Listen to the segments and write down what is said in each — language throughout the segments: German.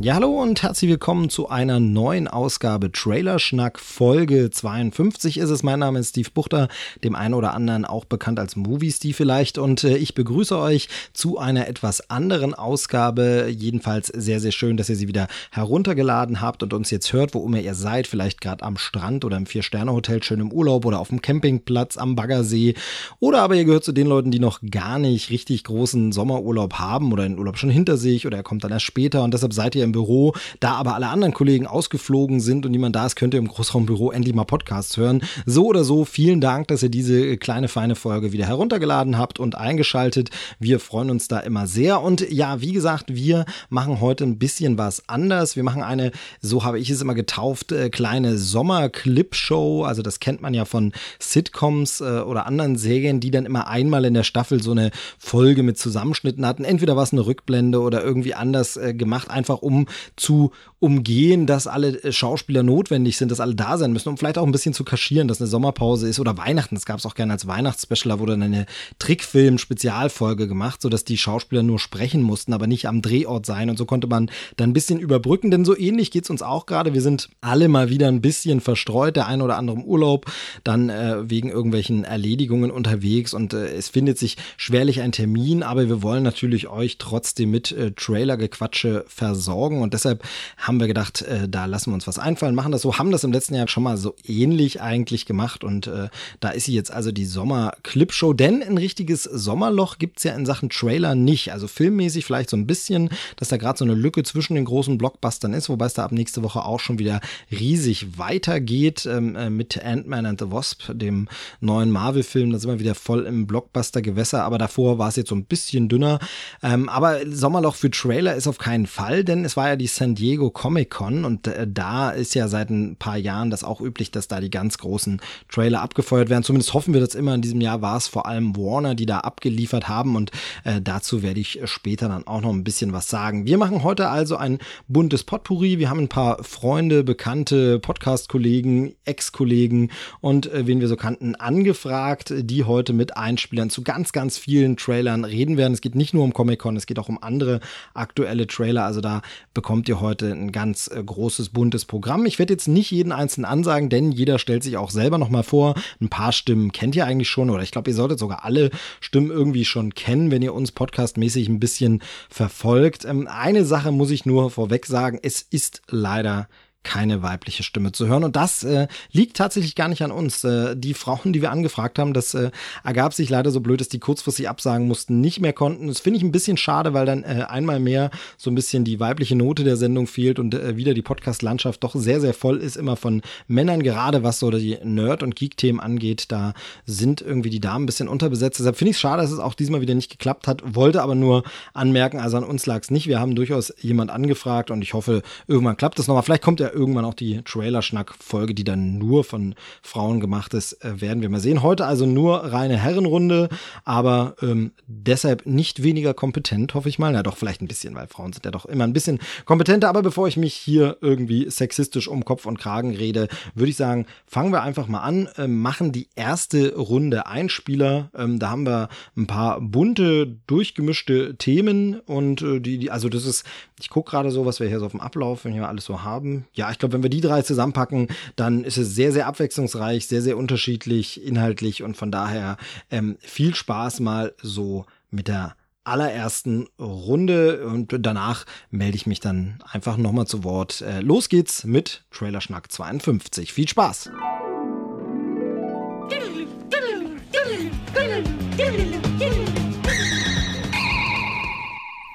Ja, hallo und herzlich willkommen zu einer neuen Ausgabe Trailerschnack Folge 52 ist es. Mein Name ist Steve Buchter, dem einen oder anderen auch bekannt als Movie Steve vielleicht und äh, ich begrüße euch zu einer etwas anderen Ausgabe. Jedenfalls sehr, sehr schön, dass ihr sie wieder heruntergeladen habt und uns jetzt hört, wo immer ihr seid. Vielleicht gerade am Strand oder im Vier-Sterne-Hotel schön im Urlaub oder auf dem Campingplatz am Baggersee. Oder aber ihr gehört zu den Leuten, die noch gar nicht richtig großen Sommerurlaub haben oder den Urlaub schon hinter sich oder er kommt dann erst später und deshalb seid ihr im Büro. Da aber alle anderen Kollegen ausgeflogen sind und niemand da ist, könnt ihr im Großraumbüro endlich mal Podcasts hören. So oder so, vielen Dank, dass ihr diese kleine feine Folge wieder heruntergeladen habt und eingeschaltet. Wir freuen uns da immer sehr. Und ja, wie gesagt, wir machen heute ein bisschen was anders. Wir machen eine, so habe ich es immer getauft, äh, kleine Sommer-Clip-Show. Also das kennt man ja von Sitcoms äh, oder anderen Serien, die dann immer einmal in der Staffel so eine Folge mit Zusammenschnitten hatten. Entweder war es eine Rückblende oder irgendwie anders äh, gemacht, einfach um zu umgehen, dass alle äh, Schauspieler notwendig sind, dass alle da sein müssen, um vielleicht auch ein bisschen zu kaschieren, dass eine Sommerpause ist oder Weihnachten. Das gab es auch gerne als Weihnachtsspecial, da wurde dann eine Trickfilm-Spezialfolge gemacht, sodass die Schauspieler nur sprechen mussten, aber nicht am Drehort sein. Und so konnte man dann ein bisschen überbrücken, denn so ähnlich geht es uns auch gerade. Wir sind alle mal wieder ein bisschen verstreut, der ein oder andere im Urlaub, dann äh, wegen irgendwelchen Erledigungen unterwegs und äh, es findet sich schwerlich ein Termin, aber wir wollen natürlich euch trotzdem mit äh, Trailer-Gequatsche versorgen und deshalb haben wir gedacht, äh, da lassen wir uns was einfallen, machen das so, haben das im letzten Jahr schon mal so ähnlich eigentlich gemacht und äh, da ist sie jetzt also die Sommer-Clip-Show, denn ein richtiges Sommerloch gibt's ja in Sachen Trailer nicht, also filmmäßig vielleicht so ein bisschen, dass da gerade so eine Lücke zwischen den großen Blockbustern ist, wobei es da ab nächste Woche auch schon wieder riesig weitergeht ähm, äh, mit Ant-Man and the Wasp, dem neuen Marvel-Film, da sind wir wieder voll im Blockbuster-Gewässer, aber davor war es jetzt so ein bisschen dünner, ähm, aber Sommerloch für Trailer ist auf keinen Fall, denn es war ja die San Diego Comic Con und äh, da ist ja seit ein paar Jahren das auch üblich, dass da die ganz großen Trailer abgefeuert werden. Zumindest hoffen wir das immer. In diesem Jahr war es vor allem Warner, die da abgeliefert haben und äh, dazu werde ich später dann auch noch ein bisschen was sagen. Wir machen heute also ein buntes Potpourri. Wir haben ein paar Freunde, Bekannte, Podcast-Kollegen, Ex-Kollegen und äh, wen wir so kannten angefragt, die heute mit Einspielern zu ganz, ganz vielen Trailern reden werden. Es geht nicht nur um Comic-Con, es geht auch um andere aktuelle Trailer. Also da bekommt ihr heute ganz äh, großes, buntes Programm. Ich werde jetzt nicht jeden einzelnen ansagen, denn jeder stellt sich auch selber nochmal vor. Ein paar Stimmen kennt ihr eigentlich schon oder ich glaube, ihr solltet sogar alle Stimmen irgendwie schon kennen, wenn ihr uns podcastmäßig ein bisschen verfolgt. Ähm, eine Sache muss ich nur vorweg sagen, es ist leider keine weibliche Stimme zu hören. Und das äh, liegt tatsächlich gar nicht an uns. Äh, die Frauen, die wir angefragt haben, das äh, ergab sich leider so blöd, dass die kurzfristig absagen mussten, nicht mehr konnten. Das finde ich ein bisschen schade, weil dann äh, einmal mehr so ein bisschen die weibliche Note der Sendung fehlt und äh, wieder die Podcast-Landschaft doch sehr, sehr voll ist, immer von Männern, gerade was so die Nerd- und Geek-Themen angeht. Da sind irgendwie die Damen ein bisschen unterbesetzt. Deshalb finde ich es schade, dass es auch diesmal wieder nicht geklappt hat. Wollte aber nur anmerken, also an uns lag es nicht. Wir haben durchaus jemand angefragt und ich hoffe, irgendwann klappt es nochmal. Vielleicht kommt irgendwann auch die Trailer-Schnack-Folge, die dann nur von Frauen gemacht ist, äh, werden wir mal sehen. Heute also nur reine Herrenrunde, aber ähm, deshalb nicht weniger kompetent, hoffe ich mal. Na doch, vielleicht ein bisschen, weil Frauen sind ja doch immer ein bisschen kompetenter. Aber bevor ich mich hier irgendwie sexistisch um Kopf und Kragen rede, würde ich sagen, fangen wir einfach mal an, äh, machen die erste Runde Einspieler. Ähm, da haben wir ein paar bunte, durchgemischte Themen und äh, die, die, also das ist, ich gucke gerade so, was wir hier so auf dem Ablauf, wenn wir alles so haben. Ja, ich glaube, wenn wir die drei zusammenpacken, dann ist es sehr, sehr abwechslungsreich, sehr, sehr unterschiedlich inhaltlich und von daher ähm, viel Spaß mal so mit der allerersten Runde und danach melde ich mich dann einfach nochmal zu Wort. Äh, los geht's mit Trailerschnack 52. Viel Spaß!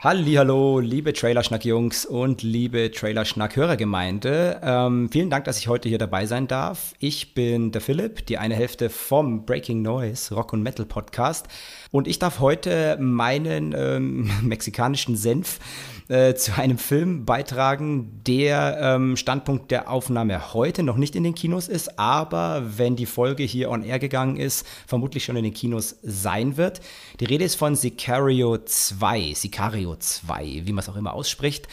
Hallo, liebe Trailerschnack-Jungs und liebe Trailerschnack-Hörergemeinde. Ähm, vielen Dank, dass ich heute hier dabei sein darf. Ich bin der Philipp, die eine Hälfte vom Breaking Noise Rock und Metal Podcast. Und ich darf heute meinen ähm, mexikanischen Senf äh, zu einem Film beitragen, der ähm, Standpunkt der Aufnahme heute noch nicht in den Kinos ist, aber wenn die Folge hier on air gegangen ist, vermutlich schon in den Kinos sein wird. Die Rede ist von Sicario 2, Sicario 2, wie man es auch immer ausspricht.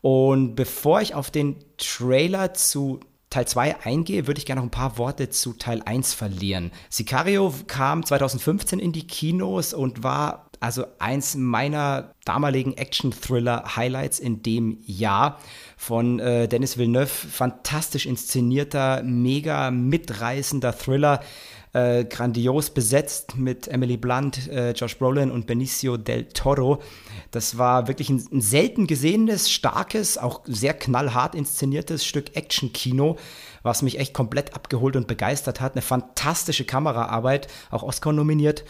Und bevor ich auf den Trailer zu Teil 2 eingehe, würde ich gerne noch ein paar Worte zu Teil 1 verlieren. Sicario kam 2015 in die Kinos und war also eins meiner damaligen Action-Thriller-Highlights in dem Jahr von äh, Dennis Villeneuve. Fantastisch inszenierter, mega mitreißender Thriller. Äh, grandios besetzt mit Emily Blunt, äh, Josh Brolin und Benicio del Toro. Das war wirklich ein, ein selten gesehenes, starkes, auch sehr knallhart inszeniertes Stück Action-Kino, was mich echt komplett abgeholt und begeistert hat. Eine fantastische Kameraarbeit, auch Oscar nominiert.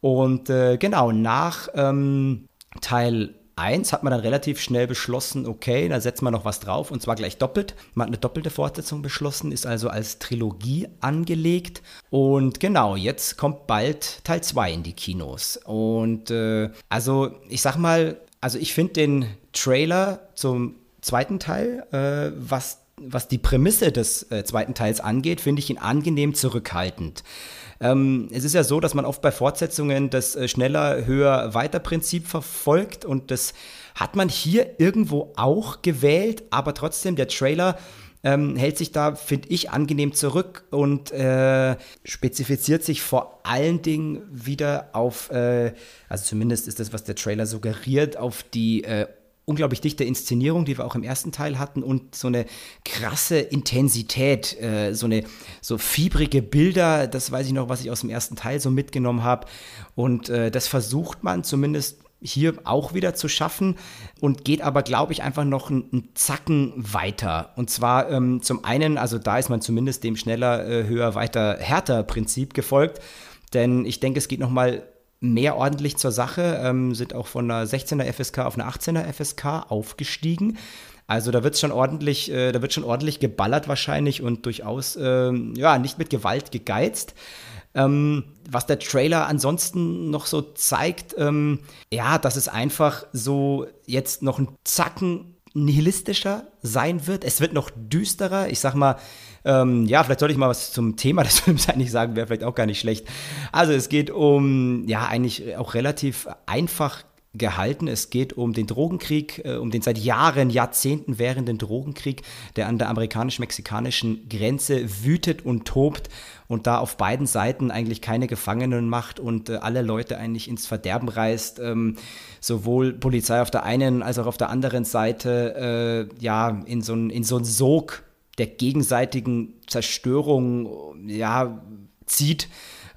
Und äh, genau, nach ähm, Teil 1 hat man dann relativ schnell beschlossen, okay, da setzt man noch was drauf und zwar gleich doppelt. Man hat eine doppelte Fortsetzung beschlossen, ist also als Trilogie angelegt. Und genau, jetzt kommt bald Teil 2 in die Kinos. Und äh, also, ich sag mal, also ich finde den Trailer zum zweiten Teil, äh, was, was die Prämisse des äh, zweiten Teils angeht, finde ich ihn angenehm zurückhaltend. Ähm, es ist ja so, dass man oft bei Fortsetzungen das äh, schneller, höher, weiter Prinzip verfolgt und das hat man hier irgendwo auch gewählt, aber trotzdem der Trailer ähm, hält sich da, finde ich, angenehm zurück und äh, spezifiziert sich vor allen Dingen wieder auf, äh, also zumindest ist das, was der Trailer suggeriert, auf die äh, unglaublich dichte Inszenierung, die wir auch im ersten Teil hatten und so eine krasse Intensität, äh, so eine so fiebrige Bilder, das weiß ich noch, was ich aus dem ersten Teil so mitgenommen habe und äh, das versucht man zumindest hier auch wieder zu schaffen und geht aber, glaube ich, einfach noch einen, Zacken weiter. Und zwar ähm, zum einen, also da ist man zumindest dem schneller, äh, höher, weiter, härter Prinzip gefolgt. Denn ich denke, es geht noch mal mehr ordentlich zur Sache, ähm, sind auch von einer 16er FSK auf eine 18er FSK aufgestiegen. Also da wird schon ordentlich, äh, da wird schon ordentlich geballert wahrscheinlich und durchaus äh, ja nicht mit Gewalt gegeizt. Ähm, was der Trailer ansonsten noch so zeigt, ähm, ja, dass es einfach so jetzt noch ein Zacken nihilistischer sein wird. Es wird noch düsterer. Ich sag mal, ähm, ja, vielleicht sollte ich mal was zum Thema des Films eigentlich sagen, wäre vielleicht auch gar nicht schlecht. Also es geht um, ja, eigentlich auch relativ einfach gehalten. Es geht um den Drogenkrieg, äh, um den seit Jahren, Jahrzehnten währenden Drogenkrieg, der an der amerikanisch-mexikanischen Grenze wütet und tobt und da auf beiden Seiten eigentlich keine Gefangenen macht und äh, alle Leute eigentlich ins Verderben reißt. Ähm, sowohl Polizei auf der einen als auch auf der anderen Seite äh, ja in so ein in so einen Sog der gegenseitigen Zerstörung ja zieht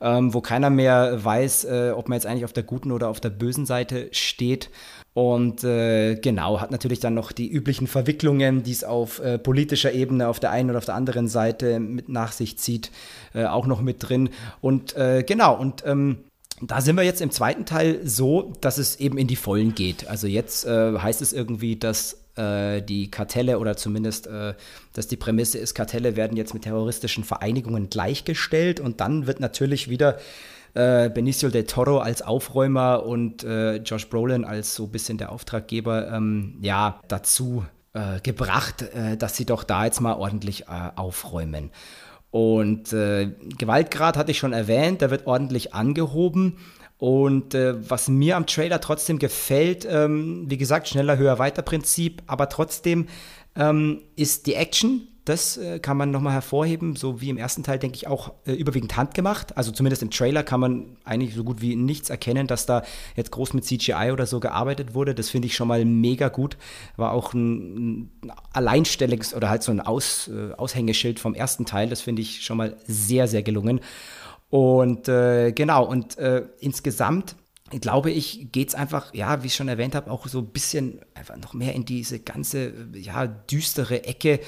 ähm, wo keiner mehr weiß, äh, ob man jetzt eigentlich auf der guten oder auf der bösen Seite steht. Und äh, genau, hat natürlich dann noch die üblichen Verwicklungen, die es auf äh, politischer Ebene auf der einen oder auf der anderen Seite mit nach sich zieht, äh, auch noch mit drin. Und äh, genau, und ähm, da sind wir jetzt im zweiten Teil so, dass es eben in die Vollen geht. Also jetzt äh, heißt es irgendwie, dass äh, die Kartelle oder zumindest, äh, dass die Prämisse ist, Kartelle werden jetzt mit terroristischen Vereinigungen gleichgestellt und dann wird natürlich wieder äh, Benicio del Toro als Aufräumer und äh, Josh Brolin als so ein bisschen der Auftraggeber ähm, ja dazu äh, gebracht, äh, dass sie doch da jetzt mal ordentlich aufräumen. Und Gewaltgrad hatte ich schon erwähnt, der wird ordentlich angehoben. Und äh, was mir am Trailer trotzdem gefällt, ähm, wie gesagt, schneller, höher, weiter Prinzip, aber trotzdem ähm, ist die Action, das äh, kann man nochmal hervorheben, so wie im ersten Teil, denke ich, auch äh, überwiegend handgemacht. Also zumindest im Trailer kann man eigentlich so gut wie nichts erkennen, dass da jetzt groß mit CGI oder so gearbeitet wurde. Das finde ich schon mal mega gut. War auch ein, ein Alleinstellungs- oder halt so ein Aus, äh, Aushängeschild vom ersten Teil. Das finde ich schon mal sehr, sehr gelungen. Und äh, genau, und äh, insgesamt glaube ich, geht es einfach, ja, wie ich schon erwähnt habe, auch so ein bisschen einfach noch mehr in diese ganze, ja, düstere Ecke,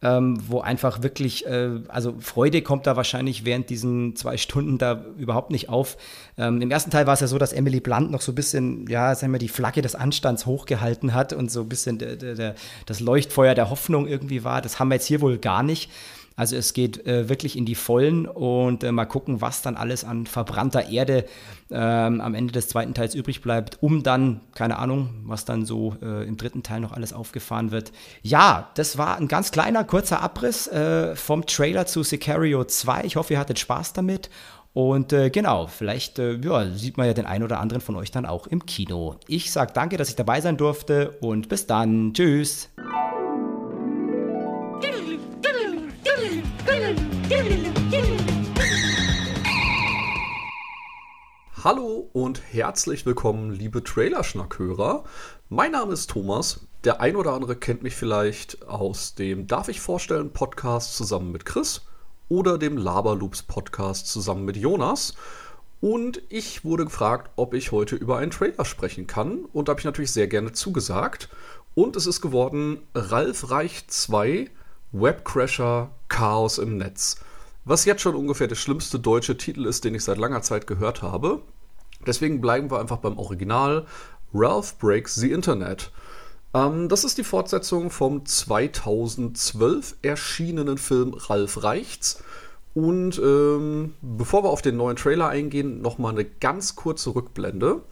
ähm, wo einfach wirklich, äh, also Freude kommt da wahrscheinlich während diesen zwei Stunden da überhaupt nicht auf. Ähm, Im ersten Teil war es ja so, dass Emily Blunt noch so ein bisschen, ja, sagen wir, die Flagge des Anstands hochgehalten hat und so ein bisschen der, der, der, das Leuchtfeuer der Hoffnung irgendwie war. Das haben wir jetzt hier wohl gar nicht. Also es geht äh, wirklich in die Vollen und äh, mal gucken, was dann alles an verbrannter Erde ähm, am Ende des zweiten Teils übrig bleibt, um dann, keine Ahnung, was dann so äh, im dritten Teil noch alles aufgefahren wird. Ja, das war ein ganz kleiner, kurzer Abriss äh, vom Trailer zu Sicario 2. Ich hoffe, ihr hattet Spaß damit. Und äh, genau, vielleicht äh, ja, sieht man ja den einen oder anderen von euch dann auch im Kino. Ich sage danke, dass ich dabei sein durfte und bis dann. Tschüss. Hallo und herzlich willkommen, liebe Trailerschnackhörer. Mein Name ist Thomas. Der ein oder andere kennt mich vielleicht aus dem Darf ich vorstellen Podcast zusammen mit Chris oder dem Laberloops Podcast zusammen mit Jonas. Und ich wurde gefragt, ob ich heute über einen Trailer sprechen kann. Und da habe ich natürlich sehr gerne zugesagt. Und es ist geworden Ralf Reich 2 Webcrasher Chaos im Netz. Was jetzt schon ungefähr der schlimmste deutsche Titel ist, den ich seit langer Zeit gehört habe. Deswegen bleiben wir einfach beim Original. Ralph Breaks the Internet. Ähm, das ist die Fortsetzung vom 2012 erschienenen Film Ralph Reichts. Und ähm, bevor wir auf den neuen Trailer eingehen, nochmal eine ganz kurze Rückblende.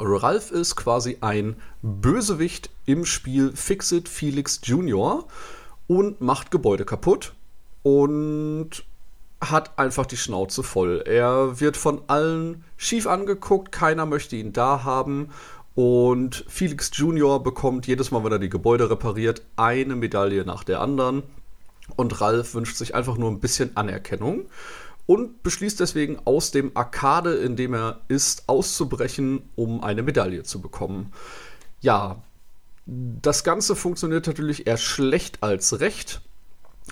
Ralph ist quasi ein Bösewicht im Spiel Fixit Felix Jr. und macht Gebäude kaputt. Und hat einfach die Schnauze voll. Er wird von allen schief angeguckt, keiner möchte ihn da haben. Und Felix Junior bekommt jedes Mal, wenn er die Gebäude repariert, eine Medaille nach der anderen. Und Ralf wünscht sich einfach nur ein bisschen Anerkennung und beschließt deswegen aus dem Arkade, in dem er ist, auszubrechen, um eine Medaille zu bekommen. Ja, das Ganze funktioniert natürlich eher schlecht als recht.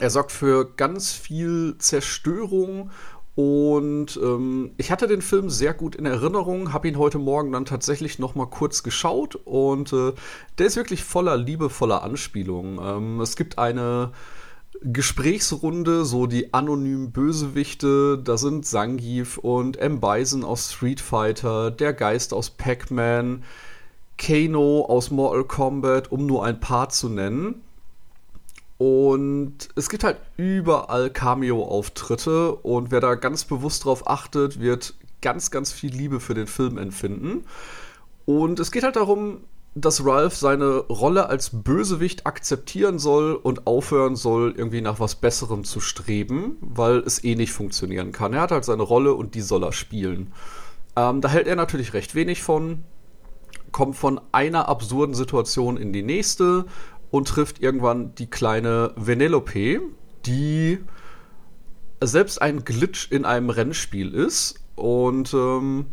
Er sorgt für ganz viel Zerstörung und ähm, ich hatte den Film sehr gut in Erinnerung, habe ihn heute Morgen dann tatsächlich noch mal kurz geschaut und äh, der ist wirklich voller liebevoller Anspielungen. Ähm, es gibt eine Gesprächsrunde, so die anonymen Bösewichte, da sind Zangief und M. Bison aus Street Fighter, der Geist aus Pac-Man, Kano aus Mortal Kombat, um nur ein paar zu nennen. Und es gibt halt überall Cameo-Auftritte und wer da ganz bewusst drauf achtet, wird ganz, ganz viel Liebe für den Film empfinden. Und es geht halt darum, dass Ralph seine Rolle als Bösewicht akzeptieren soll und aufhören soll, irgendwie nach was Besserem zu streben, weil es eh nicht funktionieren kann. Er hat halt seine Rolle und die soll er spielen. Ähm, da hält er natürlich recht wenig von, kommt von einer absurden Situation in die nächste, und trifft irgendwann die kleine Venelope, die selbst ein Glitch in einem Rennspiel ist. Und ähm,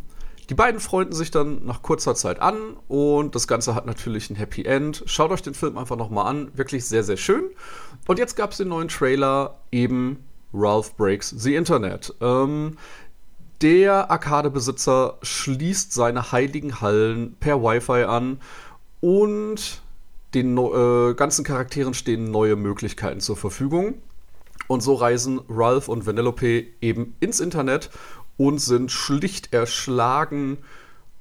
die beiden freunden sich dann nach kurzer Zeit an und das Ganze hat natürlich ein Happy End. Schaut euch den Film einfach nochmal an. Wirklich sehr, sehr schön. Und jetzt gab es den neuen Trailer, eben Ralph Breaks the Internet. Ähm, der Arcade-Besitzer schließt seine heiligen Hallen per Wi-Fi an und den äh, ganzen Charakteren stehen neue Möglichkeiten zur Verfügung. Und so reisen Ralph und Vanellope eben ins Internet und sind schlicht erschlagen,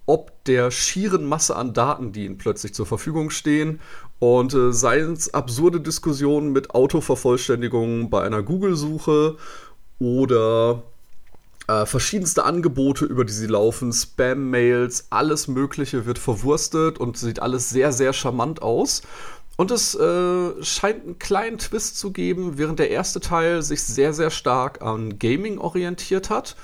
ob der schieren Masse an Daten, die ihnen plötzlich zur Verfügung stehen. Und äh, seien es absurde Diskussionen mit Autovervollständigungen bei einer Google-Suche oder äh, verschiedenste Angebote, über die sie laufen, Spam-Mails, alles Mögliche wird verwurstet und sieht alles sehr, sehr charmant aus. Und es äh, scheint einen kleinen Twist zu geben, während der erste Teil sich sehr, sehr stark an Gaming orientiert hat.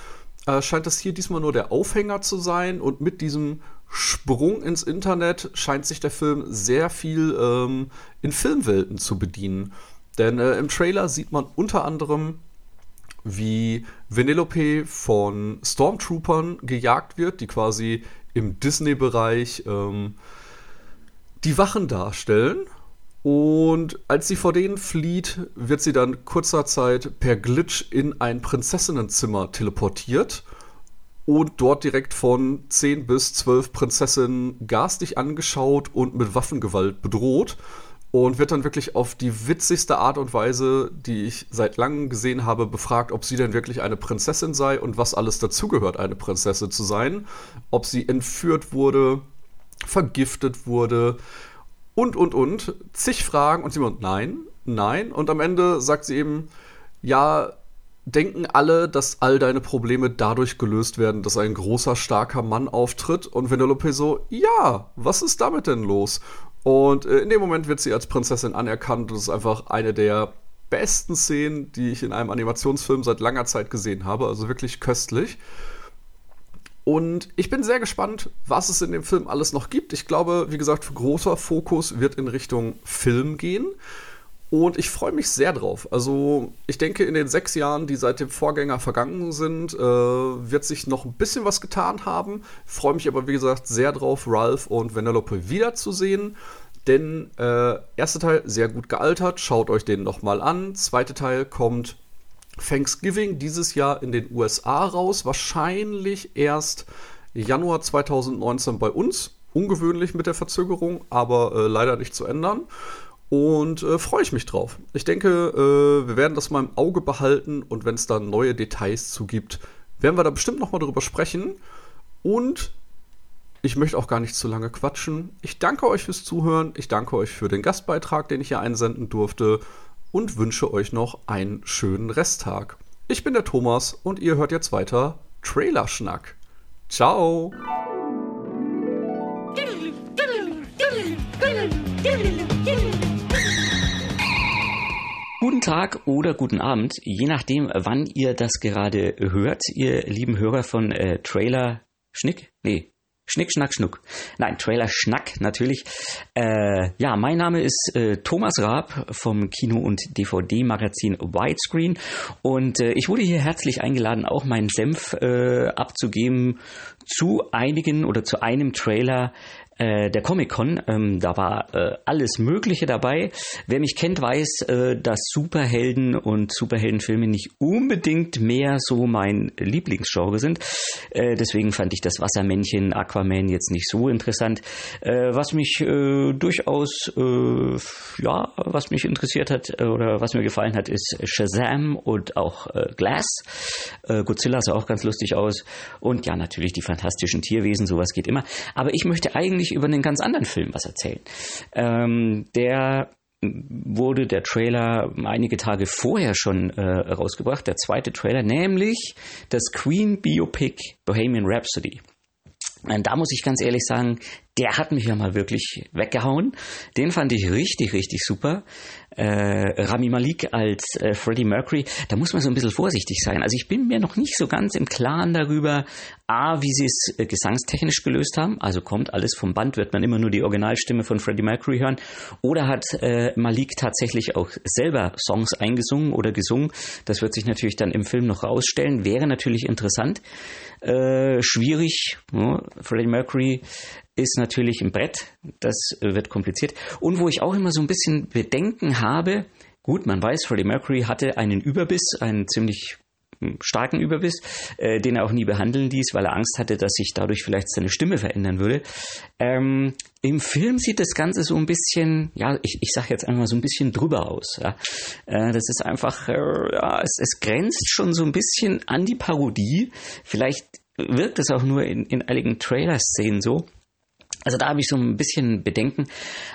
Äh, scheint das hier diesmal nur der Aufhänger zu sein und mit diesem Sprung ins Internet scheint sich der Film sehr viel ähm, in Filmwelten zu bedienen. Denn äh, im Trailer sieht man unter anderem wie Vanellope von Stormtroopern gejagt wird, die quasi im Disney-Bereich ähm, die Wachen darstellen. Und als sie vor denen flieht, wird sie dann kurzer Zeit per Glitch in ein Prinzessinnenzimmer teleportiert. und dort direkt von 10 bis 12 Prinzessinnen garstig angeschaut und mit Waffengewalt bedroht und wird dann wirklich auf die witzigste Art und Weise, die ich seit langem gesehen habe, befragt, ob sie denn wirklich eine Prinzessin sei und was alles dazugehört, eine Prinzessin zu sein, ob sie entführt wurde, vergiftet wurde und, und, und. Zig Fragen und sie meint, nein, nein. Und am Ende sagt sie eben, ja, denken alle, dass all deine Probleme dadurch gelöst werden, dass ein großer, starker Mann auftritt. Und Vanellope so, ja, was ist damit denn los? Und äh, in dem Moment wird sie als Prinzessin anerkannt. Das ist einfach eine der besten Szenen, die ich in einem Animationsfilm seit langer Zeit gesehen habe. Also wirklich köstlich. Und ich bin sehr gespannt, was es in dem Film alles noch gibt. Ich glaube, wie gesagt, großer Fokus wird in Richtung Film gehen. Und ich freue mich sehr drauf. Also ich denke, in den sechs Jahren, die seit dem Vorgänger vergangen sind, äh, wird sich noch ein bisschen was getan haben. Freue mich aber, wie gesagt, sehr drauf, Ralph und Vanellope wiederzusehen. Denn äh, erster Teil sehr gut gealtert, schaut euch den nochmal an. Zweiter Teil kommt Thanksgiving dieses Jahr in den USA raus. Wahrscheinlich erst Januar 2019 bei uns. Ungewöhnlich mit der Verzögerung, aber äh, leider nicht zu ändern. Und äh, freue ich mich drauf. Ich denke, äh, wir werden das mal im Auge behalten und wenn es da neue Details zu gibt, werden wir da bestimmt nochmal drüber sprechen. Und ich möchte auch gar nicht zu lange quatschen. Ich danke euch fürs Zuhören. Ich danke euch für den Gastbeitrag, den ich hier einsenden durfte. Und wünsche euch noch einen schönen Resttag. Ich bin der Thomas und ihr hört jetzt weiter Trailerschnack. Ciao! Guten Tag oder guten Abend, je nachdem, wann ihr das gerade hört, ihr lieben Hörer von äh, Trailer Schnick? Nee, Schnick, Schnack, Schnuck. Nein, Trailer Schnack natürlich. Äh, ja, mein Name ist äh, Thomas Raab vom Kino- und DVD-Magazin Widescreen und äh, ich wurde hier herzlich eingeladen, auch meinen Senf äh, abzugeben zu einigen oder zu einem Trailer äh, der Comic-Con. Ähm, da war äh, alles Mögliche dabei. Wer mich kennt, weiß, äh, dass Superhelden und Superheldenfilme nicht unbedingt mehr so mein Lieblingsgenre sind. Äh, deswegen fand ich das Wassermännchen Aquaman jetzt nicht so interessant. Äh, was mich durchaus, ja, was mich interessiert hat oder was mir gefallen hat, ist Shazam und auch Glass. Godzilla sah auch ganz lustig aus. Und ja, natürlich die fantastischen Tierwesen, sowas geht immer. Aber ich möchte eigentlich eigentlich über einen ganz anderen Film was erzählen. Ähm, der wurde der Trailer einige Tage vorher schon äh, rausgebracht, der zweite Trailer, nämlich das Queen Biopic Bohemian Rhapsody. Und da muss ich ganz ehrlich sagen, der hat mich ja mal wirklich weggehauen. Den fand ich richtig, richtig super äh, Rami Malik als äh, Freddie Mercury, da muss man so ein bisschen vorsichtig sein. Also ich bin mir noch nicht so ganz im Klaren darüber, A, wie sie es äh, gesangstechnisch gelöst haben, also kommt alles vom Band, wird man immer nur die Originalstimme von Freddie Mercury hören, oder hat äh, Malik tatsächlich auch selber Songs eingesungen oder gesungen, das wird sich natürlich dann im Film noch rausstellen, wäre natürlich interessant. Äh, schwierig, ja, Freddie Mercury ist natürlich im Brett, das wird kompliziert. Und wo ich auch immer so ein bisschen Bedenken habe, gut, man weiß, Freddie Mercury hatte einen Überbiss, einen ziemlich hm, starken Überbiss, äh, den er auch nie behandeln ließ, weil er Angst hatte, dass sich dadurch vielleicht seine Stimme verändern würde. Ähm, Im Film sieht das Ganze so ein bisschen, ja, ich, ich sage jetzt einmal so ein bisschen drüber aus. Ja. Äh, das ist einfach, äh, ja, es, es grenzt schon so ein bisschen an die Parodie. Vielleicht wirkt es auch nur in, in einigen Trailer-Szenen so. Also da habe ich so ein bisschen Bedenken.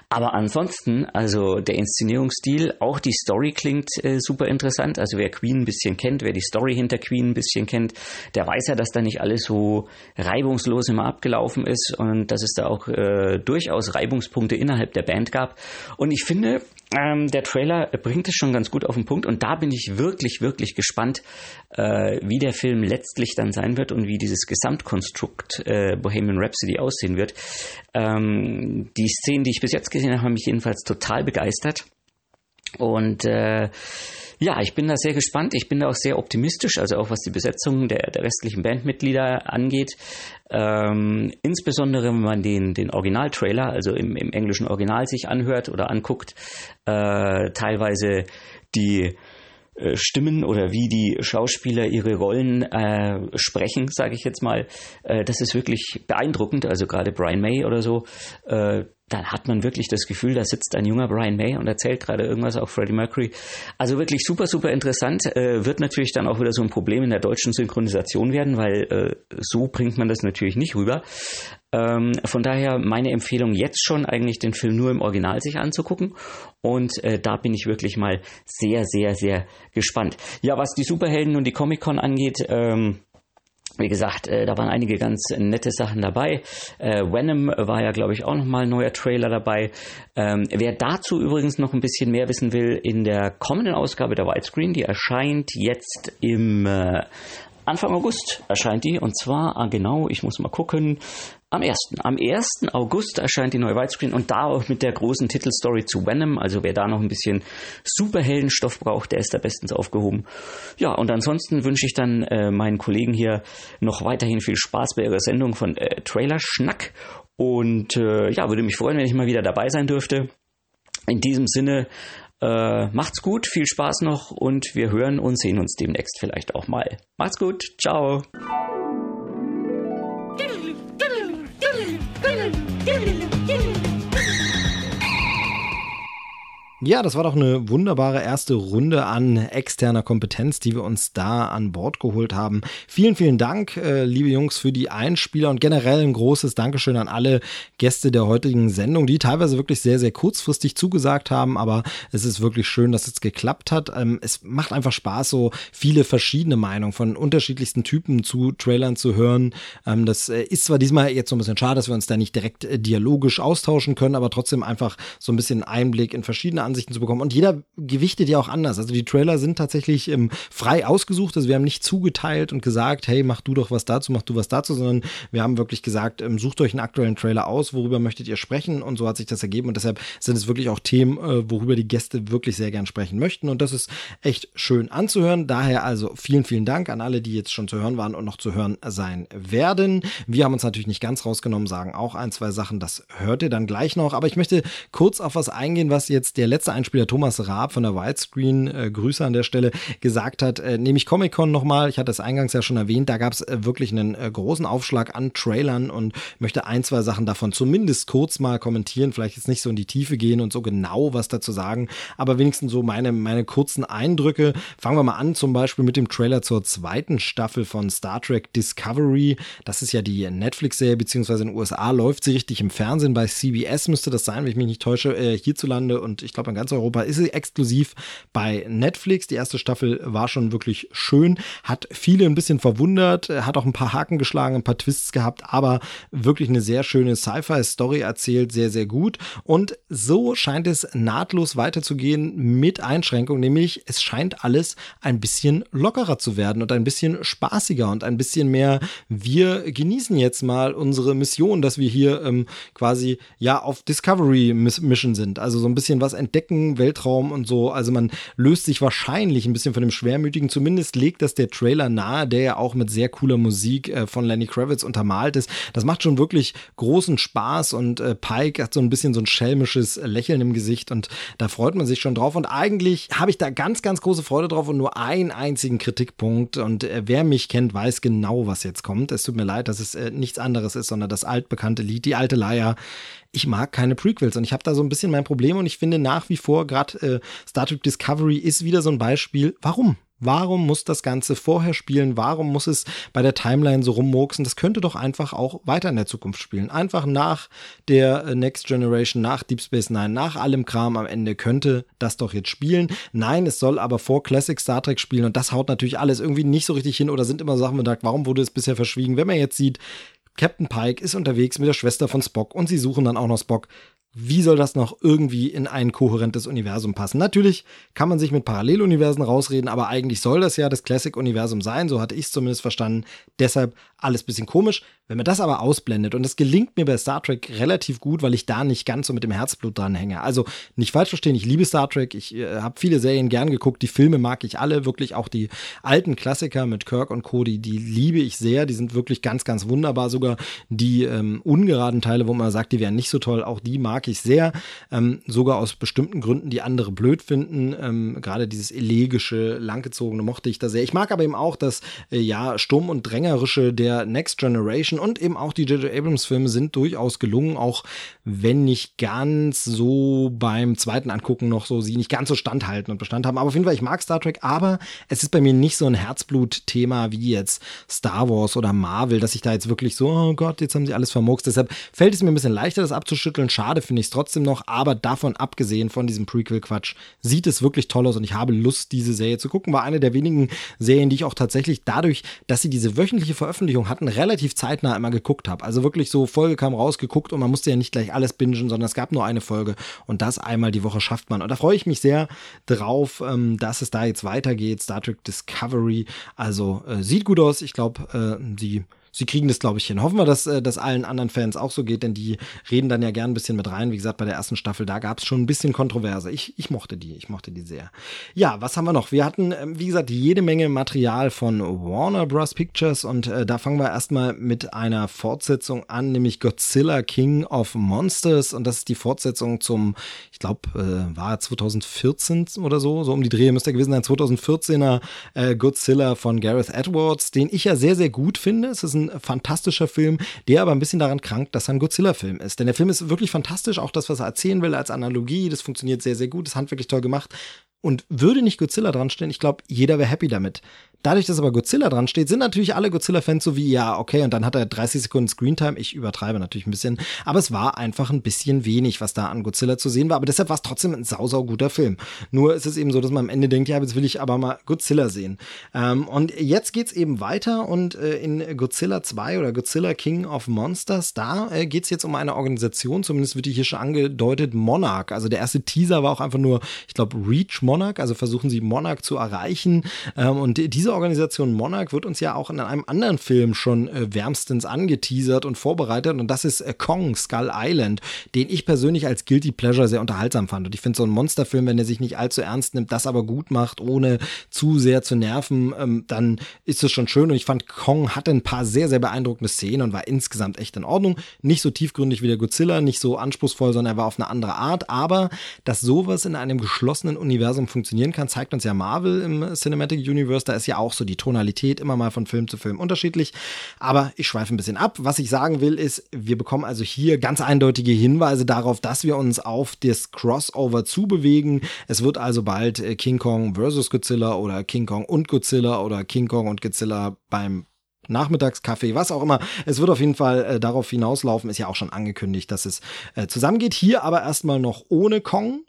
Aber ansonsten, also der Inszenierungsstil, auch die Story klingt äh, super interessant. Also wer Queen ein bisschen kennt, wer die Story hinter Queen ein bisschen kennt, der weiß ja, dass da nicht alles so reibungslos immer abgelaufen ist und dass es da auch äh, durchaus Reibungspunkte innerhalb der Band gab. Und ich finde, ähm, der Trailer bringt es schon ganz gut auf den Punkt und da bin ich wirklich, wirklich gespannt, äh, wie der Film letztlich dann sein wird und wie dieses Gesamtkonstrukt äh, Bohemian Rhapsody aussehen wird. Ähm, die Szenen, die ich bis jetzt gesehen habe, haben mich jedenfalls total begeistert. Und äh, ja, ich bin da sehr gespannt. Ich bin da auch sehr optimistisch, also auch was die Besetzung der, der restlichen Bandmitglieder angeht. Ähm, insbesondere, wenn man den, den Originaltrailer, also im, im englischen Original sich anhört oder anguckt, äh, teilweise die äh, Stimmen oder wie die Schauspieler ihre Rollen äh, sprechen, sage ich jetzt mal, äh, das ist wirklich beeindruckend. Also gerade Brian May oder so, äh, dann hat man wirklich das Gefühl, da sitzt ein junger Brian May und erzählt gerade irgendwas, auch Freddie Mercury. Also wirklich super, super interessant. Äh, wird natürlich dann auch wieder so ein Problem in der deutschen Synchronisation werden, weil äh, so bringt man das natürlich nicht rüber. Ähm, von daher meine Empfehlung jetzt schon eigentlich den Film nur im Original sich anzugucken. Und äh, da bin ich wirklich mal sehr, sehr, sehr gespannt. Ja, was die Superhelden und die Comic-Con angeht, ähm, wie gesagt, äh, da waren einige ganz nette Sachen dabei. Äh, Venom war ja, glaube ich, auch nochmal ein neuer Trailer dabei. Ähm, wer dazu übrigens noch ein bisschen mehr wissen will, in der kommenden Ausgabe der Widescreen, die erscheint jetzt im äh, Anfang August erscheint die und zwar ah, genau, ich muss mal gucken, am 1. Am 1. August erscheint die neue Widescreen und da auch mit der großen Titelstory zu Venom. Also wer da noch ein bisschen Superheldenstoff braucht, der ist da bestens aufgehoben. Ja, und ansonsten wünsche ich dann äh, meinen Kollegen hier noch weiterhin viel Spaß bei ihrer Sendung von äh, Trailer Schnack. Und äh, ja, würde mich freuen, wenn ich mal wieder dabei sein dürfte. In diesem Sinne, äh, macht's gut, viel Spaß noch und wir hören und sehen uns demnächst vielleicht auch mal. Macht's gut, ciao. Doodle, doodle. Ja, das war doch eine wunderbare erste Runde an externer Kompetenz, die wir uns da an Bord geholt haben. Vielen, vielen Dank, äh, liebe Jungs, für die Einspieler und generell ein großes Dankeschön an alle Gäste der heutigen Sendung, die teilweise wirklich sehr, sehr kurzfristig zugesagt haben, aber es ist wirklich schön, dass es geklappt hat. Ähm, es macht einfach Spaß, so viele verschiedene Meinungen von unterschiedlichsten Typen zu Trailern zu hören. Ähm, das äh, ist zwar diesmal jetzt so ein bisschen schade, dass wir uns da nicht direkt äh, dialogisch austauschen können, aber trotzdem einfach so ein bisschen Einblick in verschiedene Ansichten zu bekommen. Und jeder gewichtet ja auch anders. Also die Trailer sind tatsächlich ähm, frei ausgesucht. Also wir haben nicht zugeteilt und gesagt, hey, mach du doch was dazu, mach du was dazu, sondern wir haben wirklich gesagt, ähm, sucht euch einen aktuellen Trailer aus, worüber möchtet ihr sprechen? Und so hat sich das ergeben. Und deshalb sind es wirklich auch Themen, äh, worüber die Gäste wirklich sehr gern sprechen möchten. Und das ist echt schön anzuhören. Daher also vielen, vielen Dank an alle, die jetzt schon zu hören waren und noch zu hören sein werden. Wir haben uns natürlich nicht ganz rausgenommen, sagen auch ein, zwei Sachen. Das hört ihr dann gleich noch. Aber ich möchte kurz auf was eingehen, was jetzt der letzte Einspieler Thomas Raab von der Widescreen, äh, Grüße an der Stelle, gesagt hat, äh, ich Comic-Con nochmal, ich hatte es eingangs ja schon erwähnt, da gab es äh, wirklich einen äh, großen Aufschlag an Trailern und möchte ein, zwei Sachen davon zumindest kurz mal kommentieren, vielleicht jetzt nicht so in die Tiefe gehen und so genau was dazu sagen, aber wenigstens so meine, meine kurzen Eindrücke. Fangen wir mal an, zum Beispiel mit dem Trailer zur zweiten Staffel von Star Trek Discovery. Das ist ja die Netflix-Serie, beziehungsweise in den USA läuft sie richtig im Fernsehen. Bei CBS müsste das sein, wenn ich mich nicht täusche, äh, hierzulande und ich glaube in ganz Europa ist sie exklusiv bei Netflix. Die erste Staffel war schon wirklich schön, hat viele ein bisschen verwundert, hat auch ein paar Haken geschlagen, ein paar Twists gehabt, aber wirklich eine sehr schöne Sci-Fi-Story erzählt, sehr, sehr gut. Und so scheint es nahtlos weiterzugehen mit Einschränkungen, nämlich es scheint alles ein bisschen lockerer zu werden und ein bisschen spaßiger und ein bisschen mehr, wir genießen jetzt mal unsere Mission, dass wir hier ähm, quasi ja auf Discovery Mission sind. Also so ein bisschen was entdecken, Weltraum und so. Also man löst sich wahrscheinlich ein bisschen von dem Schwermütigen. Zumindest legt das der Trailer nahe, der ja auch mit sehr cooler Musik äh, von Lenny Kravitz untermalt ist. Das macht schon wirklich großen Spaß und äh, Pike hat so ein bisschen so ein schelmisches Lächeln im Gesicht und da freut man sich schon drauf. Und eigentlich habe ich da ganz, ganz große Freude drauf und nur einen einzigen Kritikpunkt. Und äh, wer mich kennt, weiß genau, was jetzt kommt. Es tut mir leid, dass es nichts anderes ist, sondern das altbekannte Lied, die alte Leier ich mag keine Prequels und ich habe da so ein bisschen mein Problem und ich finde nach wie vor gerade äh, Star Trek Discovery ist wieder so ein Beispiel. Warum? Warum muss das Ganze vorher spielen? Warum muss es bei der Timeline so rummurksen? Das könnte doch einfach auch weiter in der Zukunft spielen. Einfach nach der äh, Next Generation, nach Deep Space Nine, nach allem Kram am Ende könnte das doch jetzt spielen. Nein, es soll aber vor Classic Star Trek spielen und das haut natürlich alles irgendwie nicht so richtig hin oder sind immer Sachen, wo man sagt, warum wurde es bisher verschwiegen? Wenn man jetzt sieht, Captain Pike ist unterwegs mit der Schwester von Spock und sie suchen dann auch noch Spock. Wie soll das noch irgendwie in ein kohärentes Universum passen? Natürlich kann man sich mit Paralleluniversen rausreden, aber eigentlich soll das ja das Classic-Universum sein, so hatte ich es zumindest verstanden. Deshalb alles bisschen komisch. Wenn man das aber ausblendet, und das gelingt mir bei Star Trek relativ gut, weil ich da nicht ganz so mit dem Herzblut dran hänge. Also nicht falsch verstehen, ich liebe Star Trek, ich äh, habe viele Serien gern geguckt, die Filme mag ich alle, wirklich auch die alten Klassiker mit Kirk und Cody, die liebe ich sehr, die sind wirklich ganz, ganz wunderbar. Sogar die ähm, ungeraden Teile, wo man sagt, die wären nicht so toll, auch die mag ich sehr. Ähm, sogar aus bestimmten Gründen, die andere blöd finden. Ähm, Gerade dieses elegische, langgezogene mochte ich da sehr. Ich mag aber eben auch das, äh, ja, Sturm- und Drängerische der Next Generation und eben auch die J.J. Abrams-Filme sind durchaus gelungen, auch wenn nicht ganz so beim zweiten Angucken noch so sie nicht ganz so standhalten und Bestand haben. Aber auf jeden Fall, ich mag Star Trek, aber es ist bei mir nicht so ein Herzblut-Thema wie jetzt Star Wars oder Marvel, dass ich da jetzt wirklich so, oh Gott, jetzt haben sie alles vermurkst. Deshalb fällt es mir ein bisschen leichter, das abzuschütteln. Schade finde ich es trotzdem noch, aber davon abgesehen von diesem Prequel-Quatsch, sieht es wirklich toll aus und ich habe Lust, diese Serie zu gucken. War eine der wenigen Serien, die ich auch tatsächlich dadurch, dass sie diese wöchentliche Veröffentlichung hatten, relativ zeitnah zeitnah immer geguckt habe. Also wirklich so, Folge kam raus, geguckt und man musste ja nicht gleich alles bingen, sondern es gab nur eine Folge und das einmal die Woche schafft man. Und da freue ich mich sehr drauf, ähm, dass es da jetzt weitergeht. Star Trek Discovery, also äh, sieht gut aus. Ich glaube, äh, sie sie kriegen das, glaube ich, hin. Hoffen wir, dass äh, das allen anderen Fans auch so geht, denn die reden dann ja gern ein bisschen mit rein. Wie gesagt, bei der ersten Staffel, da gab es schon ein bisschen Kontroverse. Ich, ich mochte die, ich mochte die sehr. Ja, was haben wir noch? Wir hatten, äh, wie gesagt, jede Menge Material von Warner Bros. Pictures und äh, da fangen wir erstmal mit einer Fortsetzung an, nämlich Godzilla King of Monsters und das ist die Fortsetzung zum, ich glaube, äh, war 2014 oder so, so um die Dreh müsste gewesen sein, 2014er äh, Godzilla von Gareth Edwards, den ich ja sehr, sehr gut finde. Es ist ein ein fantastischer Film, der aber ein bisschen daran krankt, dass er ein Godzilla-Film ist. Denn der Film ist wirklich fantastisch, auch das, was er erzählen will als Analogie, das funktioniert sehr, sehr gut, ist handwerklich toll gemacht. Und würde nicht Godzilla dran stehen, ich glaube, jeder wäre happy damit. Dadurch, dass aber Godzilla dran steht, sind natürlich alle Godzilla-Fans so wie, ja, okay, und dann hat er 30 Sekunden Screentime. Ich übertreibe natürlich ein bisschen, aber es war einfach ein bisschen wenig, was da an Godzilla zu sehen war. Aber deshalb war es trotzdem ein sausau guter Film. Nur ist es eben so, dass man am Ende denkt, ja, jetzt will ich aber mal Godzilla sehen. Ähm, und jetzt geht's eben weiter und äh, in Godzilla 2 oder Godzilla King of Monsters, da äh, geht's jetzt um eine Organisation, zumindest wird die hier schon angedeutet, Monarch. Also der erste Teaser war auch einfach nur, ich glaube, Reach Monarch, also versuchen sie Monarch zu erreichen. Ähm, und diese diese Organisation Monarch wird uns ja auch in einem anderen Film schon äh, wärmstens angeteasert und vorbereitet und das ist äh, Kong, Skull Island, den ich persönlich als Guilty Pleasure sehr unterhaltsam fand. Und ich finde so ein Monsterfilm, wenn er sich nicht allzu ernst nimmt, das aber gut macht, ohne zu sehr zu nerven, ähm, dann ist es schon schön. Und ich fand, Kong hatte ein paar sehr, sehr beeindruckende Szenen und war insgesamt echt in Ordnung. Nicht so tiefgründig wie der Godzilla, nicht so anspruchsvoll, sondern er war auf eine andere Art. Aber dass sowas in einem geschlossenen Universum funktionieren kann, zeigt uns ja Marvel im Cinematic Universe. Da ist ja auch so die Tonalität immer mal von Film zu Film unterschiedlich. Aber ich schweife ein bisschen ab. Was ich sagen will, ist, wir bekommen also hier ganz eindeutige Hinweise darauf, dass wir uns auf das Crossover zubewegen. Es wird also bald äh, King Kong versus Godzilla oder King Kong und Godzilla oder King Kong und Godzilla beim Nachmittagskaffee, was auch immer. Es wird auf jeden Fall äh, darauf hinauslaufen, ist ja auch schon angekündigt, dass es äh, zusammengeht. Hier aber erstmal noch ohne Kong,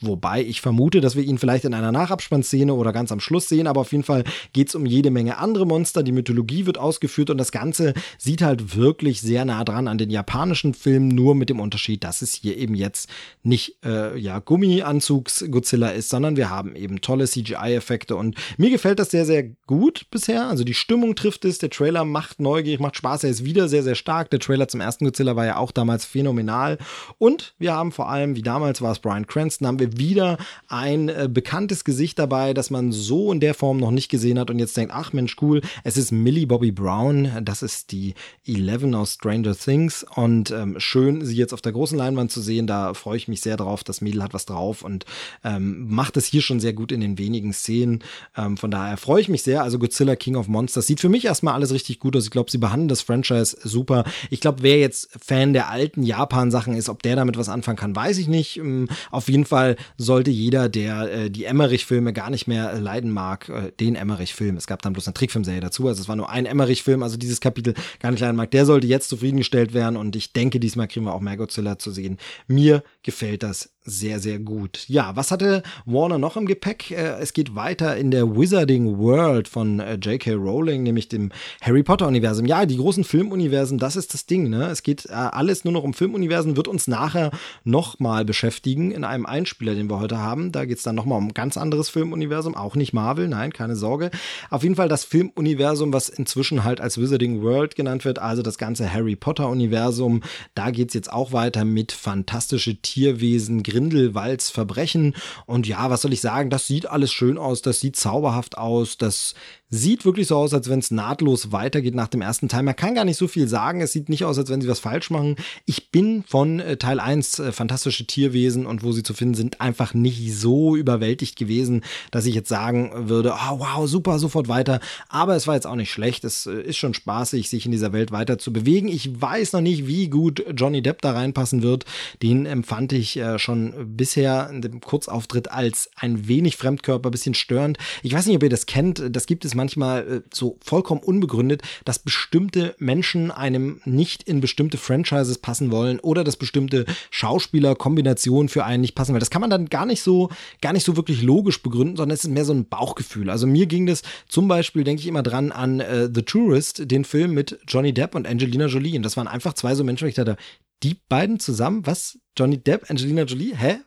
wobei ich vermute, dass wir ihn vielleicht in einer Nachabspannszene oder ganz am Schluss sehen, aber auf jeden Fall geht es um jede Menge andere Monster. Die Mythologie wird ausgeführt und das Ganze sieht halt wirklich sehr nah dran an den japanischen Film, nur mit dem Unterschied, dass es hier eben jetzt nicht äh, ja Gummianzugs Godzilla ist, sondern wir haben eben tolle CGI-Effekte und mir gefällt das sehr, sehr gut bisher. Also die Stimmung trifft es, der der Trailer macht neugierig, macht Spaß. Er ist wieder sehr, sehr stark. Der Trailer zum ersten Godzilla war ja auch damals phänomenal. Und wir haben vor allem, wie damals war es Brian Cranston, haben wir wieder ein äh, bekanntes Gesicht dabei, das man so in der Form noch nicht gesehen hat und jetzt denkt, ach Mensch, cool, es ist Millie Bobby Brown. Das ist die Eleven aus Stranger Things. Und ähm, schön, sie jetzt auf der großen Leinwand zu sehen. Da freue ich mich sehr drauf. Das Mädel hat was drauf und ähm, macht es hier schon sehr gut in den wenigen Szenen. Ähm, von daher freue ich mich sehr. Also Godzilla King of Monsters sieht für mich erstmal alles richtig gut aus. Ich glaube, sie behandeln das Franchise super. Ich glaube, wer jetzt Fan der alten Japan-Sachen ist, ob der damit was anfangen kann, weiß ich nicht. Ähm, auf jeden Fall sollte jeder, der äh, die Emmerich-Filme gar nicht mehr leiden mag, äh, den Emmerich-Film, es gab dann bloß eine Trickfilmserie dazu, also es war nur ein Emmerich-Film, also dieses Kapitel gar nicht leiden mag, der sollte jetzt zufriedengestellt werden und ich denke, diesmal kriegen wir auch mehr Godzilla zu sehen. Mir gefällt das sehr, sehr gut. Ja, was hatte Warner noch im Gepäck? Äh, es geht weiter in der Wizarding World von äh, J.K. Rowling, nämlich dem Harry Potter-Universum. Ja, die großen Filmuniversen, das ist das Ding. Ne? Es geht äh, alles nur noch um Filmuniversen, wird uns nachher nochmal beschäftigen in einem Einspieler, den wir heute haben. Da geht es dann nochmal um ein ganz anderes Filmuniversum, auch nicht Marvel, nein, keine Sorge. Auf jeden Fall das Filmuniversum, was inzwischen halt als Wizarding World genannt wird, also das ganze Harry Potter-Universum. Da geht es jetzt auch weiter mit fantastische Tierwesen, Grindelwalds Verbrechen. Und ja, was soll ich sagen, das sieht alles schön aus, das sieht zauberhaft aus, das Sieht wirklich so aus, als wenn es nahtlos weitergeht nach dem ersten Teil. Man kann gar nicht so viel sagen. Es sieht nicht aus, als wenn sie was falsch machen. Ich bin von äh, Teil 1 äh, fantastische Tierwesen und wo sie zu finden sind, einfach nicht so überwältigt gewesen, dass ich jetzt sagen würde, oh, wow, super, sofort weiter. Aber es war jetzt auch nicht schlecht. Es äh, ist schon spaßig, sich in dieser Welt weiter zu bewegen. Ich weiß noch nicht, wie gut Johnny Depp da reinpassen wird. Den empfand ich äh, schon bisher in dem Kurzauftritt als ein wenig Fremdkörper, bisschen störend. Ich weiß nicht, ob ihr das kennt. Das gibt es manchmal äh, so vollkommen unbegründet, dass bestimmte Menschen einem nicht in bestimmte Franchises passen wollen oder dass bestimmte Schauspielerkombinationen für einen nicht passen, weil das kann man dann gar nicht so, gar nicht so wirklich logisch begründen, sondern es ist mehr so ein Bauchgefühl. Also mir ging das zum Beispiel, denke ich immer dran an äh, The Tourist, den Film mit Johnny Depp und Angelina Jolie. Und das waren einfach zwei so Menschen, wo ich dachte, die beiden zusammen, was? Johnny Depp, Angelina Jolie, hä?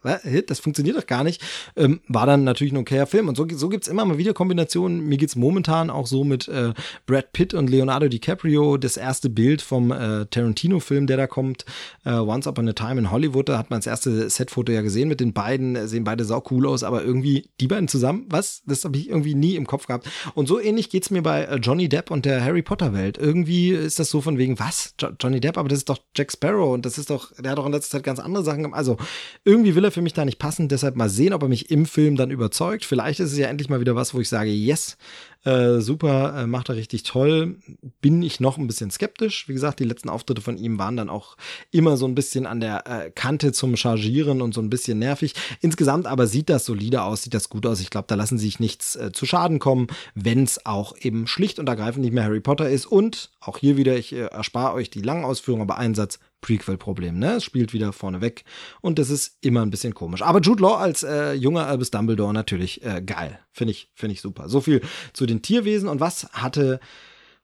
Das funktioniert doch gar nicht. Ähm, war dann natürlich ein okayer Film. Und so, so gibt es immer mal wieder Kombinationen. Mir geht es momentan auch so mit äh, Brad Pitt und Leonardo DiCaprio. Das erste Bild vom äh, Tarantino-Film, der da kommt, äh, Once Upon a Time in Hollywood. Da hat man das erste Setfoto ja gesehen mit den beiden. Äh, sehen beide sau cool aus, aber irgendwie die beiden zusammen, was? Das habe ich irgendwie nie im Kopf gehabt. Und so ähnlich geht es mir bei äh, Johnny Depp und der Harry Potter-Welt. Irgendwie ist das so von wegen, was? Jo Johnny Depp, aber das ist doch Jack Sparrow und das ist doch, der hat doch in letzter Zeit ganz andere Sachen gemacht. Also irgendwie will er für mich da nicht passen. Deshalb mal sehen, ob er mich im Film dann überzeugt. Vielleicht ist es ja endlich mal wieder was, wo ich sage, yes, äh, super, äh, macht er richtig toll. Bin ich noch ein bisschen skeptisch. Wie gesagt, die letzten Auftritte von ihm waren dann auch immer so ein bisschen an der äh, Kante zum Chargieren und so ein bisschen nervig. Insgesamt aber sieht das solide aus, sieht das gut aus. Ich glaube, da lassen sich nichts äh, zu Schaden kommen, wenn es auch eben schlicht und ergreifend nicht mehr Harry Potter ist. Und auch hier wieder, ich äh, erspare euch die langen Ausführungen, aber Einsatz Prequel-Problem, ne? Es spielt wieder vorne weg und das ist immer ein bisschen komisch. Aber Jude Law als äh, junger Albus Dumbledore natürlich äh, geil. Finde ich, finde ich super. So viel zu den Tierwesen und was hatte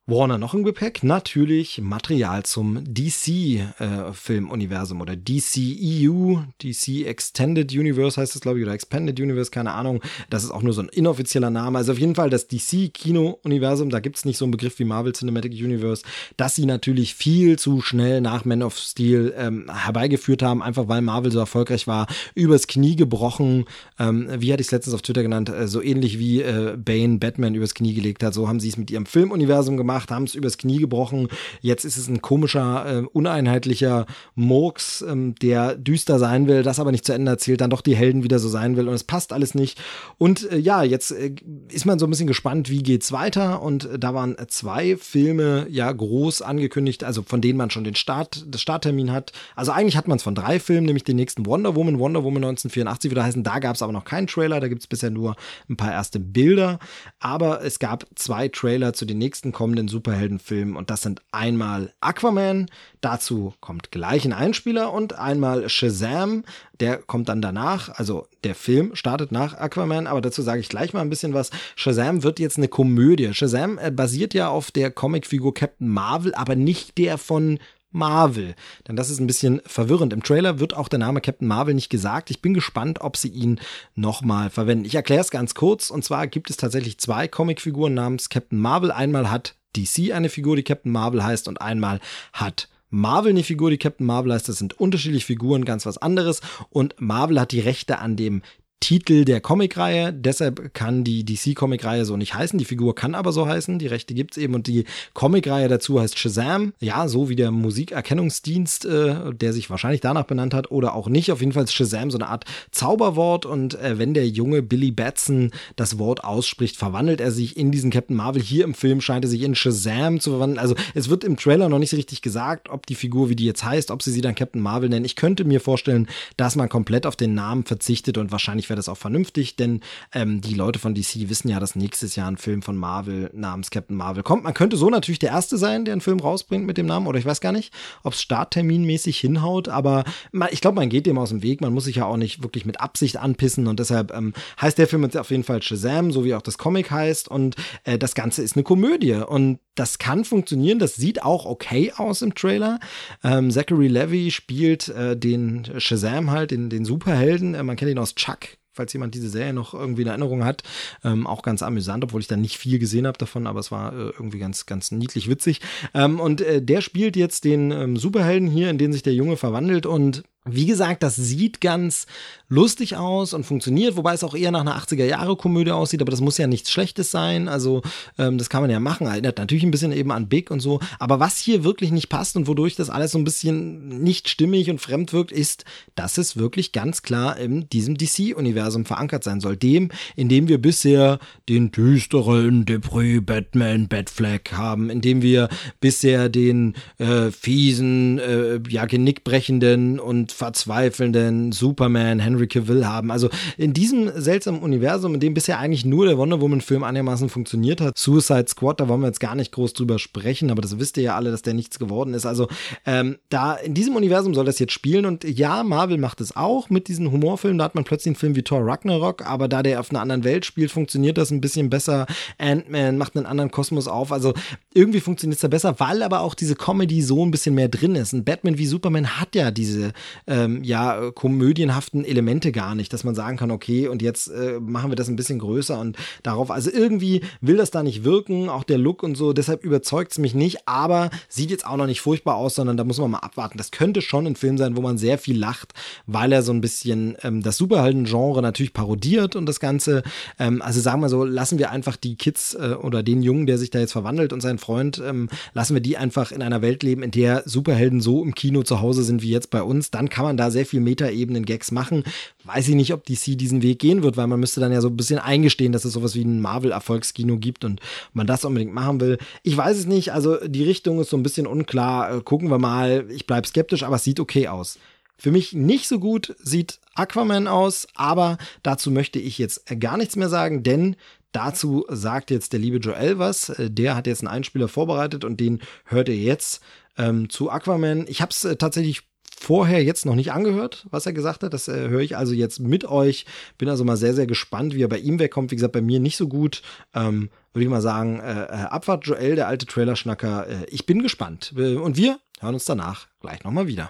Warner noch im Gepäck? Natürlich Material zum DC-Filmuniversum äh, oder DCEU, DC Extended Universe heißt es, glaube ich, oder Expanded Universe, keine Ahnung. Das ist auch nur so ein inoffizieller Name. Also auf jeden Fall das DC-Kino-Universum, da gibt es nicht so einen Begriff wie Marvel Cinematic Universe, dass sie natürlich viel zu schnell nach Man of Steel ähm, herbeigeführt haben, einfach weil Marvel so erfolgreich war, übers Knie gebrochen. Ähm, wie hatte ich es letztens auf Twitter genannt? Äh, so ähnlich wie äh, Bane Batman übers Knie gelegt hat, so haben sie es mit ihrem Filmuniversum gemacht gemacht, haben es übers Knie gebrochen. Jetzt ist es ein komischer, äh, uneinheitlicher Murks, ähm, der düster sein will, das aber nicht zu Ende erzählt, dann doch die Helden wieder so sein will und es passt alles nicht. Und äh, ja, jetzt äh, ist man so ein bisschen gespannt, wie geht's weiter und äh, da waren zwei Filme ja groß angekündigt, also von denen man schon den Start, das Starttermin hat. Also eigentlich hat man es von drei Filmen, nämlich den nächsten Wonder Woman, Wonder Woman 1984 würde heißen, da gab es aber noch keinen Trailer, da gibt es bisher nur ein paar erste Bilder, aber es gab zwei Trailer zu den nächsten kommenden Superheldenfilmen und das sind einmal Aquaman, dazu kommt gleich ein Einspieler und einmal Shazam, der kommt dann danach, also der Film startet nach Aquaman, aber dazu sage ich gleich mal ein bisschen was. Shazam wird jetzt eine Komödie. Shazam äh, basiert ja auf der Comicfigur Captain Marvel, aber nicht der von Marvel. Denn das ist ein bisschen verwirrend. Im Trailer wird auch der Name Captain Marvel nicht gesagt. Ich bin gespannt, ob sie ihn nochmal verwenden. Ich erkläre es ganz kurz. Und zwar gibt es tatsächlich zwei Comicfiguren namens Captain Marvel. Einmal hat DC eine Figur, die Captain Marvel heißt, und einmal hat Marvel eine Figur, die Captain Marvel heißt. Das sind unterschiedliche Figuren, ganz was anderes. Und Marvel hat die Rechte an dem Titel der Comicreihe. Deshalb kann die DC-Comicreihe so nicht heißen. Die Figur kann aber so heißen. Die Rechte gibt's eben. Und die Comicreihe dazu heißt Shazam. Ja, so wie der Musikerkennungsdienst, äh, der sich wahrscheinlich danach benannt hat oder auch nicht. Auf jeden Fall ist Shazam so eine Art Zauberwort. Und äh, wenn der junge Billy Batson das Wort ausspricht, verwandelt er sich in diesen Captain Marvel. Hier im Film scheint er sich in Shazam zu verwandeln. Also es wird im Trailer noch nicht so richtig gesagt, ob die Figur, wie die jetzt heißt, ob sie sie dann Captain Marvel nennen. Ich könnte mir vorstellen, dass man komplett auf den Namen verzichtet und wahrscheinlich wäre das auch vernünftig, denn ähm, die Leute von DC wissen ja, dass nächstes Jahr ein Film von Marvel namens Captain Marvel kommt. Man könnte so natürlich der Erste sein, der einen Film rausbringt mit dem Namen, oder ich weiß gar nicht, ob es startterminmäßig hinhaut, aber man, ich glaube, man geht dem aus dem Weg. Man muss sich ja auch nicht wirklich mit Absicht anpissen und deshalb ähm, heißt der Film jetzt auf jeden Fall Shazam, so wie auch das Comic heißt und äh, das Ganze ist eine Komödie und das kann funktionieren, das sieht auch okay aus im Trailer. Ähm, Zachary Levy spielt äh, den Shazam halt, den, den Superhelden. Äh, man kennt ihn aus Chuck, falls jemand diese Serie noch irgendwie in Erinnerung hat. Ähm, auch ganz amüsant, obwohl ich da nicht viel gesehen habe davon, aber es war äh, irgendwie ganz, ganz niedlich witzig. Ähm, und äh, der spielt jetzt den ähm, Superhelden hier, in den sich der Junge verwandelt und wie gesagt, das sieht ganz lustig aus und funktioniert, wobei es auch eher nach einer 80er-Jahre-Komödie aussieht, aber das muss ja nichts Schlechtes sein. Also, ähm, das kann man ja machen. Erinnert natürlich ein bisschen eben an Big und so. Aber was hier wirklich nicht passt und wodurch das alles so ein bisschen nicht stimmig und fremd wirkt, ist, dass es wirklich ganz klar in diesem DC-Universum verankert sein soll. Dem, in dem wir bisher den düsteren Depris Batman Batfleck haben, in dem wir bisher den äh, fiesen, äh, ja, genickbrechenden und verzweifelnden Superman Henry Cavill haben. Also in diesem seltsamen Universum, in dem bisher eigentlich nur der Wonder Woman-Film einigermaßen funktioniert hat, Suicide Squad, da wollen wir jetzt gar nicht groß drüber sprechen, aber das wisst ihr ja alle, dass der nichts geworden ist. Also ähm, da in diesem Universum soll das jetzt spielen und ja, Marvel macht es auch mit diesen Humorfilmen. Da hat man plötzlich einen Film wie Thor Ragnarok, aber da der auf einer anderen Welt spielt, funktioniert das ein bisschen besser. Ant-Man macht einen anderen Kosmos auf. Also irgendwie funktioniert es da besser, weil aber auch diese Comedy so ein bisschen mehr drin ist. Ein Batman wie Superman hat ja diese ähm, ja, komödienhaften Elemente gar nicht, dass man sagen kann, okay, und jetzt äh, machen wir das ein bisschen größer und darauf, also irgendwie will das da nicht wirken, auch der Look und so, deshalb überzeugt es mich nicht, aber sieht jetzt auch noch nicht furchtbar aus, sondern da muss man mal abwarten. Das könnte schon ein Film sein, wo man sehr viel lacht, weil er so ein bisschen ähm, das Superhelden-Genre natürlich parodiert und das Ganze, ähm, also sagen wir so, lassen wir einfach die Kids äh, oder den Jungen, der sich da jetzt verwandelt und seinen Freund, ähm, lassen wir die einfach in einer Welt leben, in der Superhelden so im Kino zu Hause sind wie jetzt bei uns, dann kann man da sehr viel Metaebenen-Gags machen. Weiß ich nicht, ob DC diesen Weg gehen wird, weil man müsste dann ja so ein bisschen eingestehen, dass es sowas wie ein Marvel-Erfolgskino gibt und man das unbedingt machen will. Ich weiß es nicht, also die Richtung ist so ein bisschen unklar. Äh, gucken wir mal. Ich bleibe skeptisch, aber es sieht okay aus. Für mich nicht so gut sieht Aquaman aus, aber dazu möchte ich jetzt gar nichts mehr sagen, denn dazu sagt jetzt der liebe Joel was. Äh, der hat jetzt einen Einspieler vorbereitet und den hört ihr jetzt ähm, zu Aquaman. Ich habe es äh, tatsächlich vorher jetzt noch nicht angehört, was er gesagt hat. Das äh, höre ich also jetzt mit euch. Bin also mal sehr, sehr gespannt, wie er bei ihm wegkommt. Wie gesagt, bei mir nicht so gut. Ähm, Würde ich mal sagen, äh, äh Abfahrt Joel, der alte Trailer-Schnacker. Äh, ich bin gespannt. Äh, und wir hören uns danach gleich nochmal wieder.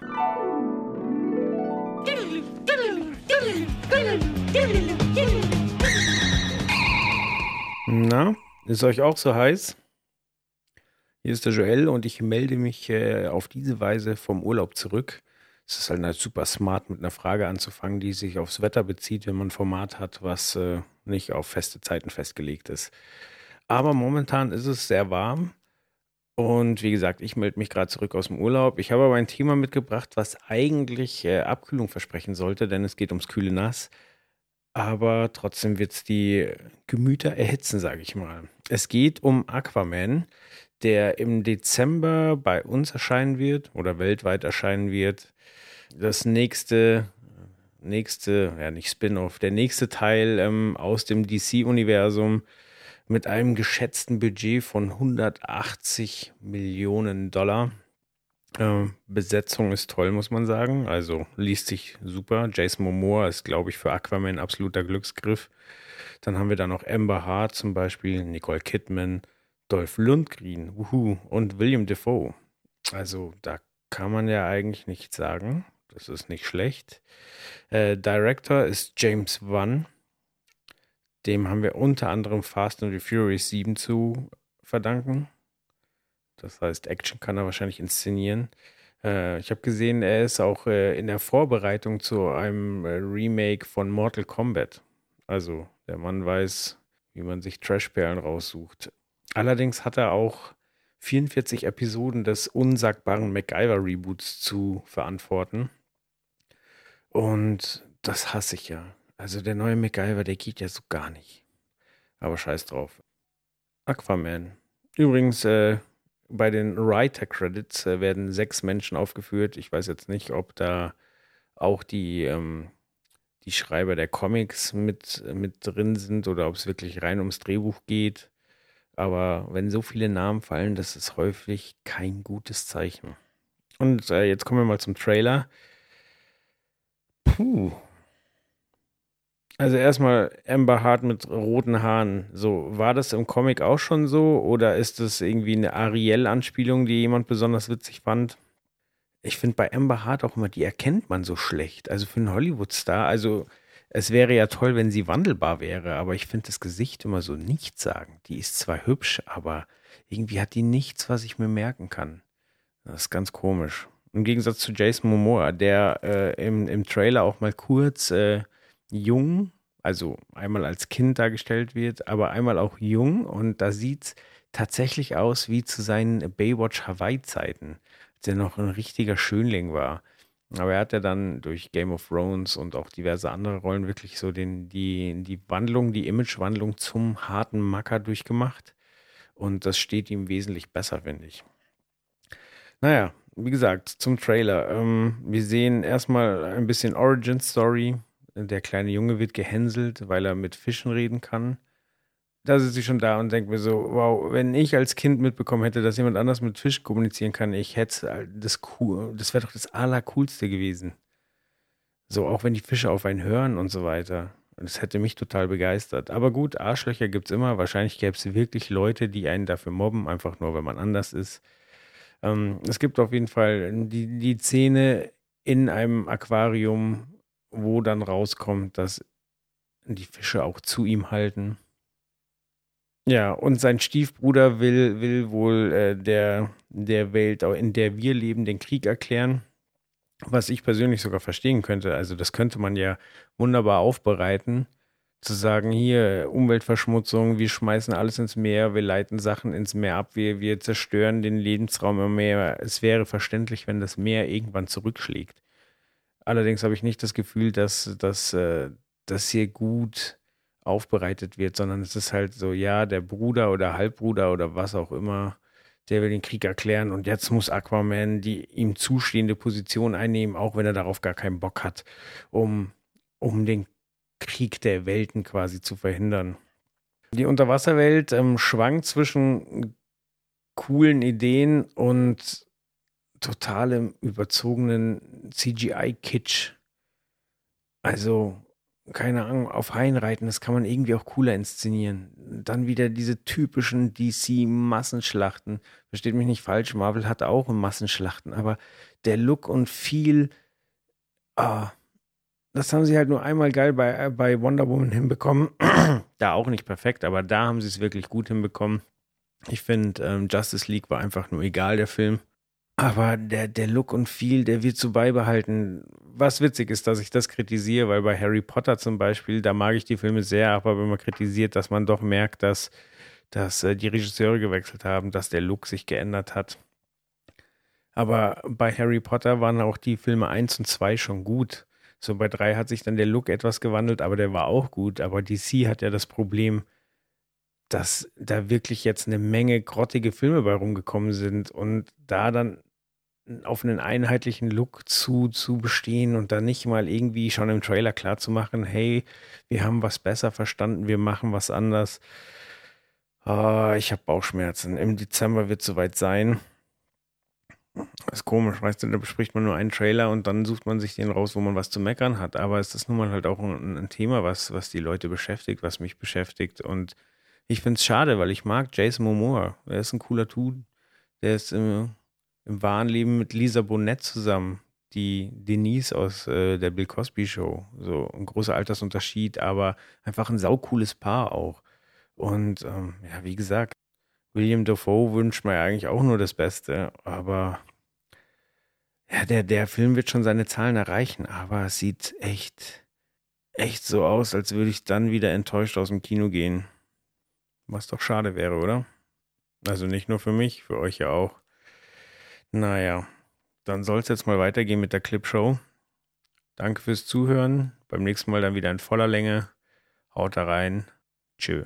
Na, ist euch auch so heiß? Hier ist der Joel und ich melde mich äh, auf diese Weise vom Urlaub zurück. Es ist halt super smart, mit einer Frage anzufangen, die sich aufs Wetter bezieht, wenn man ein Format hat, was äh, nicht auf feste Zeiten festgelegt ist. Aber momentan ist es sehr warm. Und wie gesagt, ich melde mich gerade zurück aus dem Urlaub. Ich habe aber ein Thema mitgebracht, was eigentlich äh, Abkühlung versprechen sollte, denn es geht ums kühle Nass. Aber trotzdem wird es die Gemüter erhitzen, sage ich mal. Es geht um Aquaman, der im Dezember bei uns erscheinen wird oder weltweit erscheinen wird das nächste, nächste, ja nicht Spin-off, der nächste Teil ähm, aus dem DC-Universum mit einem geschätzten Budget von 180 Millionen Dollar. Äh, Besetzung ist toll, muss man sagen. Also liest sich super. Jason Momoa ist, glaube ich, für Aquaman ein absoluter Glücksgriff. Dann haben wir da noch Amber Hart zum Beispiel, Nicole Kidman, Dolph Lundgren wuhu, und William Defoe. Also da kann man ja eigentlich nichts sagen. Das ist nicht schlecht. Äh, Director ist James Wan. Dem haben wir unter anderem Fast and the Furious 7 zu verdanken. Das heißt, Action kann er wahrscheinlich inszenieren. Äh, ich habe gesehen, er ist auch äh, in der Vorbereitung zu einem äh, Remake von Mortal Kombat. Also der Mann weiß, wie man sich Trashperlen raussucht. Allerdings hat er auch 44 Episoden des unsagbaren MacGyver-Reboots zu verantworten. Und das hasse ich ja. Also der neue MacGyver, der geht ja so gar nicht. Aber scheiß drauf. Aquaman. Übrigens, äh, bei den Writer Credits äh, werden sechs Menschen aufgeführt. Ich weiß jetzt nicht, ob da auch die, ähm, die Schreiber der Comics mit, mit drin sind oder ob es wirklich rein ums Drehbuch geht. Aber wenn so viele Namen fallen, das ist häufig kein gutes Zeichen. Und äh, jetzt kommen wir mal zum Trailer. Puh. Also erstmal Amber Hart mit roten Haaren. So, war das im Comic auch schon so oder ist das irgendwie eine Ariel-Anspielung, die jemand besonders witzig fand? Ich finde bei Amber Hart auch immer, die erkennt man so schlecht. Also für einen Hollywood-Star, also es wäre ja toll, wenn sie wandelbar wäre, aber ich finde das Gesicht immer so nichtssagend. Die ist zwar hübsch, aber irgendwie hat die nichts, was ich mir merken kann. Das ist ganz komisch. Im Gegensatz zu Jason Momoa, der äh, im, im Trailer auch mal kurz äh, jung, also einmal als Kind dargestellt wird, aber einmal auch jung und da sieht es tatsächlich aus wie zu seinen Baywatch Hawaii-Zeiten, als er noch ein richtiger Schönling war. Aber er hat ja dann durch Game of Thrones und auch diverse andere Rollen wirklich so den, die, die Wandlung, die Imagewandlung zum harten Macker durchgemacht. Und das steht ihm wesentlich besser, finde ich. Naja, wie gesagt, zum Trailer. Ähm, wir sehen erstmal ein bisschen Origin Story der kleine Junge wird gehänselt, weil er mit Fischen reden kann. Da sitze ich schon da und denke mir so, wow, wenn ich als Kind mitbekommen hätte, dass jemand anders mit Fisch kommunizieren kann, ich hätte das cool, das wäre doch das Allercoolste gewesen. So, auch wenn die Fische auf einen hören und so weiter. Das hätte mich total begeistert. Aber gut, Arschlöcher gibt es immer. Wahrscheinlich gäbe es wirklich Leute, die einen dafür mobben, einfach nur, wenn man anders ist. Ähm, es gibt auf jeden Fall die, die Szene in einem Aquarium, wo dann rauskommt, dass die Fische auch zu ihm halten. Ja, und sein Stiefbruder will, will wohl äh, der, der Welt, in der wir leben, den Krieg erklären. Was ich persönlich sogar verstehen könnte. Also, das könnte man ja wunderbar aufbereiten. Zu sagen, hier Umweltverschmutzung, wir schmeißen alles ins Meer, wir leiten Sachen ins Meer ab, wir, wir zerstören den Lebensraum im Meer. Es wäre verständlich, wenn das Meer irgendwann zurückschlägt. Allerdings habe ich nicht das Gefühl, dass, dass äh, das hier gut aufbereitet wird, sondern es ist halt so, ja, der Bruder oder Halbbruder oder was auch immer, der will den Krieg erklären und jetzt muss Aquaman die ihm zustehende Position einnehmen, auch wenn er darauf gar keinen Bock hat, um, um den Krieg der Welten quasi zu verhindern. Die Unterwasserwelt ähm, schwankt zwischen coolen Ideen und totalem überzogenen CGI-Kitsch. Also, keine Ahnung, auf Haien reiten, das kann man irgendwie auch cooler inszenieren. Dann wieder diese typischen DC-Massenschlachten. Versteht mich nicht falsch, Marvel hat auch Massenschlachten, aber der Look und viel, ah, das haben sie halt nur einmal geil bei, bei Wonder Woman hinbekommen. da auch nicht perfekt, aber da haben sie es wirklich gut hinbekommen. Ich finde, ähm, Justice League war einfach nur egal, der Film. Aber der, der Look und Feel, der wird so beibehalten. Was witzig ist, dass ich das kritisiere, weil bei Harry Potter zum Beispiel, da mag ich die Filme sehr, aber wenn man kritisiert, dass man doch merkt, dass, dass äh, die Regisseure gewechselt haben, dass der Look sich geändert hat. Aber bei Harry Potter waren auch die Filme 1 und 2 schon gut. So bei 3 hat sich dann der Look etwas gewandelt, aber der war auch gut. Aber DC hat ja das Problem, dass da wirklich jetzt eine Menge grottige Filme bei rumgekommen sind und da dann auf einen einheitlichen Look zu, zu bestehen und dann nicht mal irgendwie schon im Trailer klar zu machen, hey, wir haben was besser verstanden, wir machen was anders. Oh, ich habe Bauchschmerzen. Im Dezember wird es soweit sein. Das ist komisch, weißt du, da bespricht man nur einen Trailer und dann sucht man sich den raus, wo man was zu meckern hat. Aber es ist nun mal halt auch ein, ein Thema, was, was die Leute beschäftigt, was mich beschäftigt. Und ich finde es schade, weil ich mag Jason Momoa. Er ist ein cooler Dude. Der ist äh, im wahren Leben mit Lisa Bonet zusammen, die Denise aus äh, der Bill Cosby Show. So ein großer Altersunterschied, aber einfach ein saucooles Paar auch. Und ähm, ja, wie gesagt, William Dafoe wünscht mir eigentlich auch nur das Beste, aber ja, der, der Film wird schon seine Zahlen erreichen, aber es sieht echt, echt so aus, als würde ich dann wieder enttäuscht aus dem Kino gehen. Was doch schade wäre, oder? Also nicht nur für mich, für euch ja auch. Naja, dann soll es jetzt mal weitergehen mit der Clipshow. Danke fürs Zuhören. Beim nächsten Mal dann wieder in voller Länge. Haut da rein. Tschö.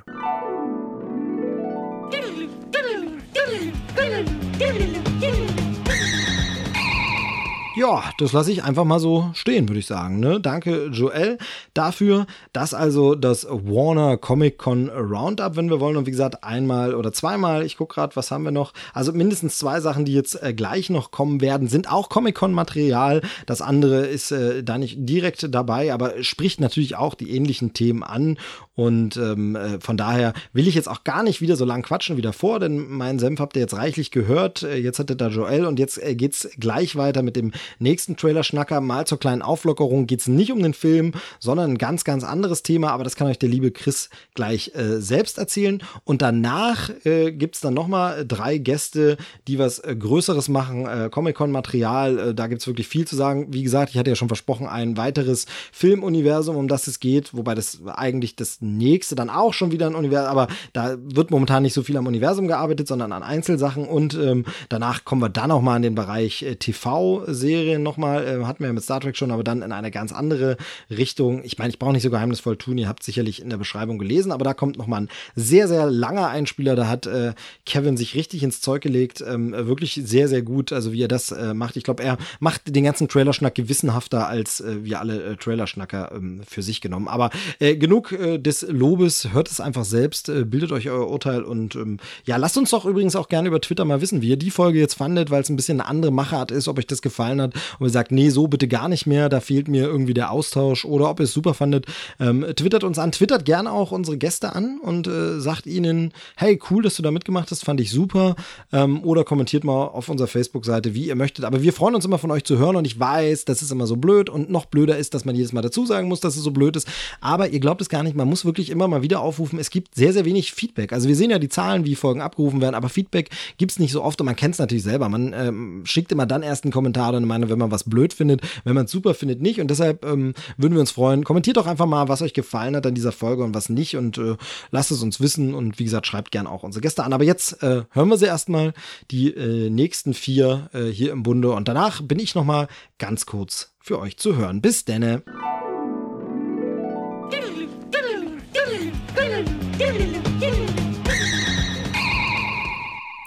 Ja, das lasse ich einfach mal so stehen, würde ich sagen. Ne? Danke, Joel, dafür, dass also das Warner Comic Con Roundup, wenn wir wollen, und wie gesagt, einmal oder zweimal, ich gucke gerade, was haben wir noch? Also mindestens zwei Sachen, die jetzt äh, gleich noch kommen werden, sind auch Comic Con Material. Das andere ist äh, da nicht direkt dabei, aber spricht natürlich auch die ähnlichen Themen an. Und ähm, äh, von daher will ich jetzt auch gar nicht wieder so lang quatschen wie davor, denn meinen Senf habt ihr jetzt reichlich gehört. Äh, jetzt hattet da Joel und jetzt äh, geht's gleich weiter mit dem nächsten Trailer-Schnacker. Mal zur kleinen Auflockerung geht es nicht um den Film, sondern ein ganz, ganz anderes Thema. Aber das kann euch der liebe Chris gleich äh, selbst erzählen. Und danach äh, gibt es dann nochmal drei Gäste, die was äh, Größeres machen. Äh, Comic-Con-Material, äh, da gibt es wirklich viel zu sagen. Wie gesagt, ich hatte ja schon versprochen, ein weiteres Filmuniversum, um das es geht. Wobei das eigentlich das nächste dann auch schon wieder ein Universum, aber da wird momentan nicht so viel am Universum gearbeitet, sondern an Einzelsachen. Und ähm, danach kommen wir dann auch mal in den Bereich äh, TV-Serien nochmal. Äh, hatten wir ja mit Star Trek schon, aber dann in eine ganz andere Richtung. Ich meine, ich brauche nicht so geheimnisvoll tun, ihr habt sicherlich in der Beschreibung gelesen, aber da kommt nochmal ein sehr, sehr langer Einspieler. Da hat äh, Kevin sich richtig ins Zeug gelegt. Ähm, wirklich sehr, sehr gut, also wie er das äh, macht. Ich glaube, er macht den ganzen Trailerschnack gewissenhafter als äh, wir alle äh, Trailerschnacker ähm, für sich genommen. Aber äh, genug äh, des Lobes, hört es einfach selbst, äh, bildet euch euer Urteil und ähm, ja, lasst uns doch übrigens auch gerne über Twitter mal wissen, wie ihr die Folge jetzt fandet, weil es ein bisschen eine andere Machart ist, ob euch das gefallen hat und ihr sagt, nee, so bitte gar nicht mehr, da fehlt mir irgendwie der Austausch oder ob ihr es super fandet. Ähm, twittert uns an, twittert gerne auch unsere Gäste an und äh, sagt ihnen, hey, cool, dass du da mitgemacht hast, fand ich super. Ähm, oder kommentiert mal auf unserer Facebook-Seite, wie ihr möchtet. Aber wir freuen uns immer von euch zu hören und ich weiß, das ist immer so blöd und noch blöder ist, dass man jedes Mal dazu sagen muss, dass es so blöd ist. Aber ihr glaubt es gar nicht, man muss wirklich immer mal wieder aufrufen. Es gibt sehr, sehr wenig Feedback. Also wir sehen ja die Zahlen, wie Folgen abgerufen werden, aber Feedback gibt es nicht so oft und man kennt es natürlich selber. Man ähm, schickt immer dann erst einen Kommentar und meine, wenn man was blöd findet, wenn man es super findet, nicht. Und deshalb ähm, würden wir uns freuen. Kommentiert doch einfach mal, was euch gefallen hat an dieser Folge und was nicht und äh, lasst es uns wissen und wie gesagt, schreibt gern auch unsere Gäste an. Aber jetzt äh, hören wir sie erstmal, die äh, nächsten vier äh, hier im Bunde und danach bin ich nochmal ganz kurz für euch zu hören. Bis denne.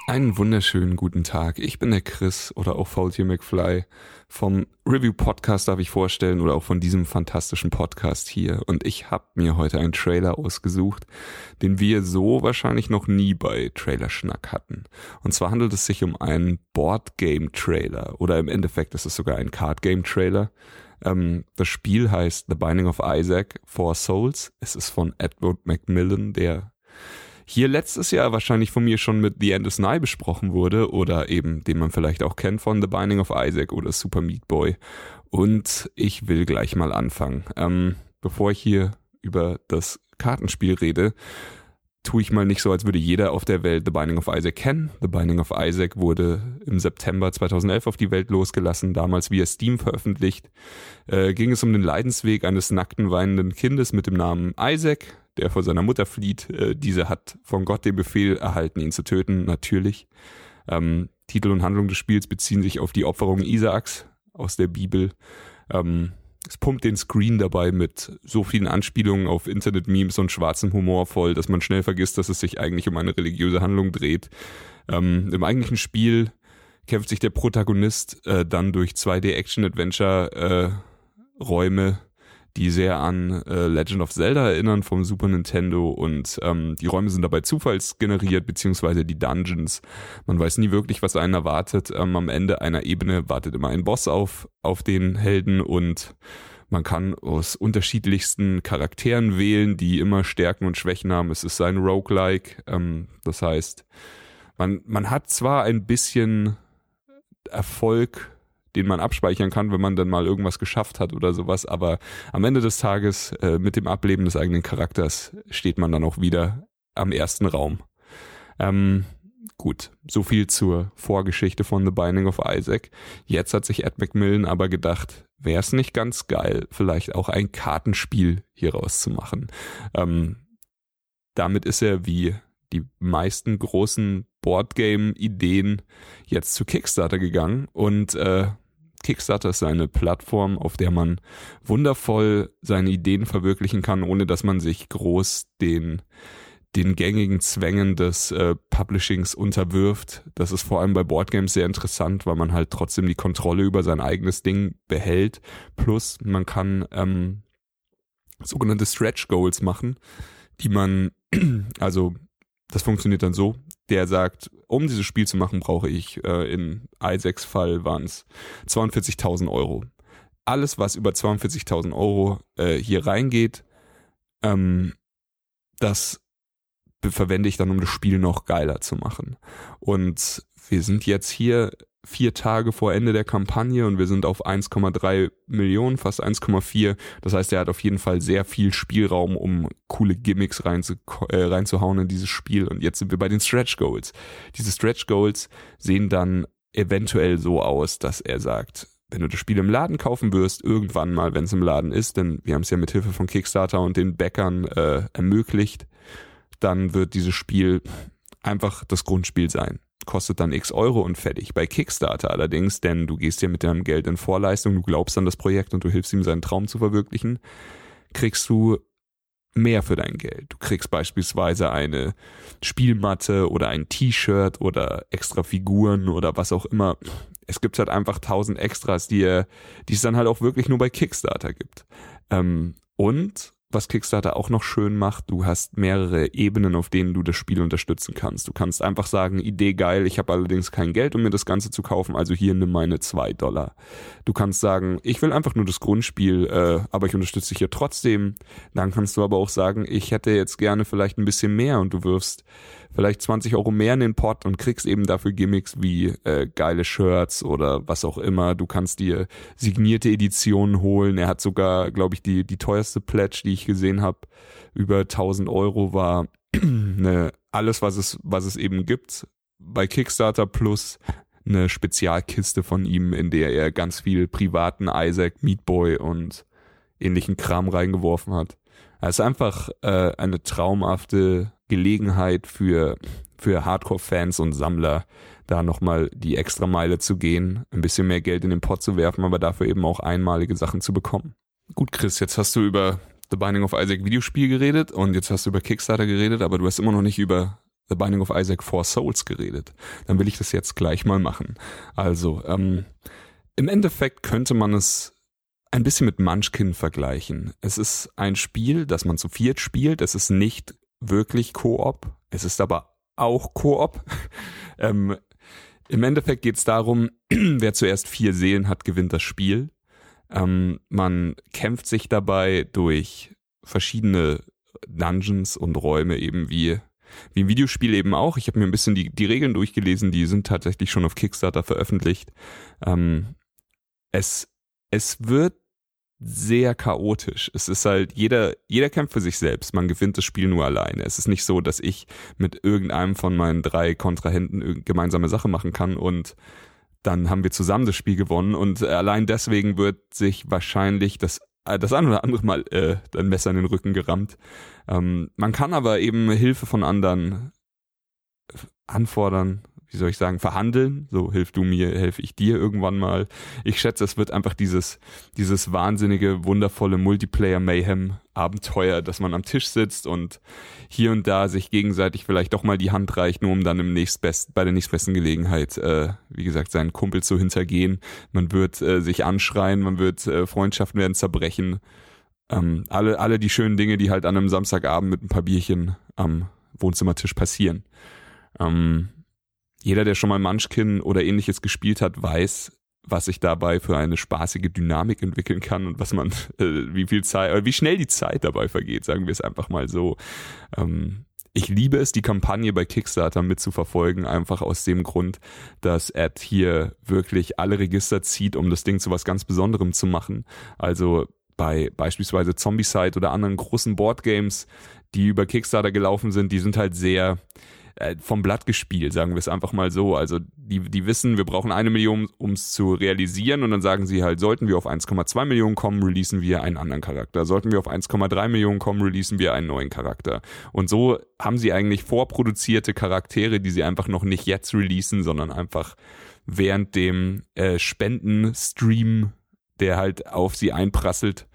Einen wunderschönen guten Tag. Ich bin der Chris oder auch Faultier McFly. Vom Review Podcast darf ich vorstellen oder auch von diesem fantastischen Podcast hier. Und ich habe mir heute einen Trailer ausgesucht, den wir so wahrscheinlich noch nie bei Trailer Schnack hatten. Und zwar handelt es sich um einen Board Game Trailer oder im Endeffekt ist es sogar ein Card Game Trailer. Ähm, das Spiel heißt The Binding of Isaac Four Souls. Es ist von Edward Macmillan, der hier letztes Jahr wahrscheinlich von mir schon mit The End is Nigh besprochen wurde oder eben, den man vielleicht auch kennt von The Binding of Isaac oder Super Meat Boy. Und ich will gleich mal anfangen. Ähm, bevor ich hier über das Kartenspiel rede, tue ich mal nicht so, als würde jeder auf der Welt The Binding of Isaac kennen. The Binding of Isaac wurde im September 2011 auf die Welt losgelassen, damals via Steam veröffentlicht. Äh, ging es um den Leidensweg eines nackten, weinenden Kindes mit dem Namen Isaac, der vor seiner Mutter flieht. Äh, diese hat von Gott den Befehl erhalten, ihn zu töten, natürlich. Ähm, Titel und Handlung des Spiels beziehen sich auf die Opferung Isaaks aus der Bibel. Ähm, es pumpt den Screen dabei mit so vielen Anspielungen auf Internet-Memes und schwarzem Humor voll, dass man schnell vergisst, dass es sich eigentlich um eine religiöse Handlung dreht. Ähm, Im eigentlichen Spiel kämpft sich der Protagonist äh, dann durch 2D-Action-Adventure-Räume äh, die sehr an äh, Legend of Zelda erinnern vom Super Nintendo und ähm, die Räume sind dabei zufallsgeneriert, beziehungsweise die Dungeons. Man weiß nie wirklich, was einen erwartet. Ähm, am Ende einer Ebene wartet immer ein Boss auf, auf den Helden und man kann aus unterschiedlichsten Charakteren wählen, die immer Stärken und Schwächen haben. Es ist ein Roguelike, ähm, das heißt, man, man hat zwar ein bisschen Erfolg den man abspeichern kann, wenn man dann mal irgendwas geschafft hat oder sowas. Aber am Ende des Tages äh, mit dem Ableben des eigenen Charakters steht man dann auch wieder am ersten Raum. Ähm, gut, so viel zur Vorgeschichte von The Binding of Isaac. Jetzt hat sich Ed McMillan aber gedacht, wäre es nicht ganz geil, vielleicht auch ein Kartenspiel hier rauszumachen. Ähm, damit ist er wie die meisten großen Boardgame-Ideen jetzt zu Kickstarter gegangen und äh, Kickstarter ist eine Plattform, auf der man wundervoll seine Ideen verwirklichen kann, ohne dass man sich groß den den gängigen Zwängen des äh, Publishings unterwirft. Das ist vor allem bei Boardgames sehr interessant, weil man halt trotzdem die Kontrolle über sein eigenes Ding behält. Plus man kann ähm, sogenannte Stretch Goals machen, die man, also das funktioniert dann so, der sagt, um dieses Spiel zu machen, brauche ich äh, in Isaacs Fall waren es 42.000 Euro. Alles, was über 42.000 Euro äh, hier reingeht, ähm, das verwende ich dann, um das Spiel noch geiler zu machen. Und wir sind jetzt hier vier Tage vor Ende der Kampagne und wir sind auf 1,3 Millionen, fast 1,4. Das heißt, er hat auf jeden Fall sehr viel Spielraum, um coole Gimmicks reinzu, äh, reinzuhauen in dieses Spiel. Und jetzt sind wir bei den Stretch Goals. Diese Stretch Goals sehen dann eventuell so aus, dass er sagt, wenn du das Spiel im Laden kaufen wirst, irgendwann mal, wenn es im Laden ist, denn wir haben es ja mit Hilfe von Kickstarter und den Bäckern äh, ermöglicht, dann wird dieses Spiel einfach das Grundspiel sein. Kostet dann x Euro und fertig. Bei Kickstarter allerdings, denn du gehst ja mit deinem Geld in Vorleistung, du glaubst an das Projekt und du hilfst ihm seinen Traum zu verwirklichen, kriegst du mehr für dein Geld. Du kriegst beispielsweise eine Spielmatte oder ein T-Shirt oder extra Figuren oder was auch immer. Es gibt halt einfach tausend Extras, die, die es dann halt auch wirklich nur bei Kickstarter gibt. Ähm, und was Kickstarter auch noch schön macht, du hast mehrere Ebenen, auf denen du das Spiel unterstützen kannst. Du kannst einfach sagen, Idee geil, ich habe allerdings kein Geld, um mir das Ganze zu kaufen, also hier nimm meine zwei Dollar. Du kannst sagen, ich will einfach nur das Grundspiel, äh, aber ich unterstütze dich hier trotzdem. Dann kannst du aber auch sagen, ich hätte jetzt gerne vielleicht ein bisschen mehr und du wirfst vielleicht 20 Euro mehr in den Pot und kriegst eben dafür Gimmicks wie äh, geile Shirts oder was auch immer. Du kannst dir signierte Editionen holen. Er hat sogar, glaube ich, die, die teuerste Pledge, die ich gesehen habe, über 1000 Euro war ne, alles, was es, was es eben gibt bei Kickstarter plus eine Spezialkiste von ihm, in der er ganz viel privaten Isaac, Meatboy und ähnlichen Kram reingeworfen hat. Es ist einfach äh, eine traumhafte Gelegenheit für, für Hardcore-Fans und Sammler, da nochmal die extra Meile zu gehen, ein bisschen mehr Geld in den Pot zu werfen, aber dafür eben auch einmalige Sachen zu bekommen. Gut, Chris, jetzt hast du über The Binding of Isaac Videospiel geredet und jetzt hast du über Kickstarter geredet, aber du hast immer noch nicht über The Binding of Isaac Four Souls geredet. Dann will ich das jetzt gleich mal machen. Also, ähm, im Endeffekt könnte man es ein bisschen mit Munchkin vergleichen. Es ist ein Spiel, das man zu viert spielt. Es ist nicht wirklich Koop. Es ist aber auch Koop. ähm, Im Endeffekt geht es darum, wer zuerst vier Seelen hat, gewinnt das Spiel. Ähm, man kämpft sich dabei durch verschiedene Dungeons und Räume eben wie wie im Videospiel eben auch. Ich habe mir ein bisschen die, die Regeln durchgelesen, die sind tatsächlich schon auf Kickstarter veröffentlicht. Ähm, es, es wird sehr chaotisch. Es ist halt, jeder, jeder kämpft für sich selbst. Man gewinnt das Spiel nur alleine. Es ist nicht so, dass ich mit irgendeinem von meinen drei Kontrahenten gemeinsame Sache machen kann und dann haben wir zusammen das Spiel gewonnen und allein deswegen wird sich wahrscheinlich das äh, das ein oder andere Mal äh, ein Messer in den Rücken gerammt. Ähm, man kann aber eben Hilfe von anderen anfordern, wie soll ich sagen, verhandeln. So, hilf du mir, helfe ich dir irgendwann mal. Ich schätze, es wird einfach dieses, dieses wahnsinnige, wundervolle Multiplayer-Mayhem-Abenteuer, dass man am Tisch sitzt und hier und da sich gegenseitig vielleicht doch mal die Hand reicht, nur um dann im nächstbest, bei der nächstbesten Gelegenheit, äh, wie gesagt, seinen Kumpel zu hintergehen. Man wird äh, sich anschreien, man wird, äh, Freundschaften werden zerbrechen. Ähm, alle, alle die schönen Dinge, die halt an einem Samstagabend mit ein paar Bierchen am Wohnzimmertisch passieren. Ähm, jeder, der schon mal Munchkin oder ähnliches gespielt hat, weiß, was sich dabei für eine spaßige Dynamik entwickeln kann und was man, äh, wie viel Zeit, oder wie schnell die Zeit dabei vergeht, sagen wir es einfach mal so. Ähm, ich liebe es, die Kampagne bei Kickstarter mitzuverfolgen, einfach aus dem Grund, dass Ed hier wirklich alle Register zieht, um das Ding zu was ganz Besonderem zu machen. Also bei beispielsweise Zombicide oder anderen großen Boardgames, die über Kickstarter gelaufen sind, die sind halt sehr, äh, vom Blatt gespielt, sagen wir es einfach mal so. Also die, die wissen, wir brauchen eine Million, um es zu realisieren und dann sagen sie halt, sollten wir auf 1,2 Millionen kommen, releasen wir einen anderen Charakter. Sollten wir auf 1,3 Millionen kommen, releasen wir einen neuen Charakter. Und so haben sie eigentlich vorproduzierte Charaktere, die sie einfach noch nicht jetzt releasen, sondern einfach während dem äh, Spendenstream, der halt auf sie einprasselt,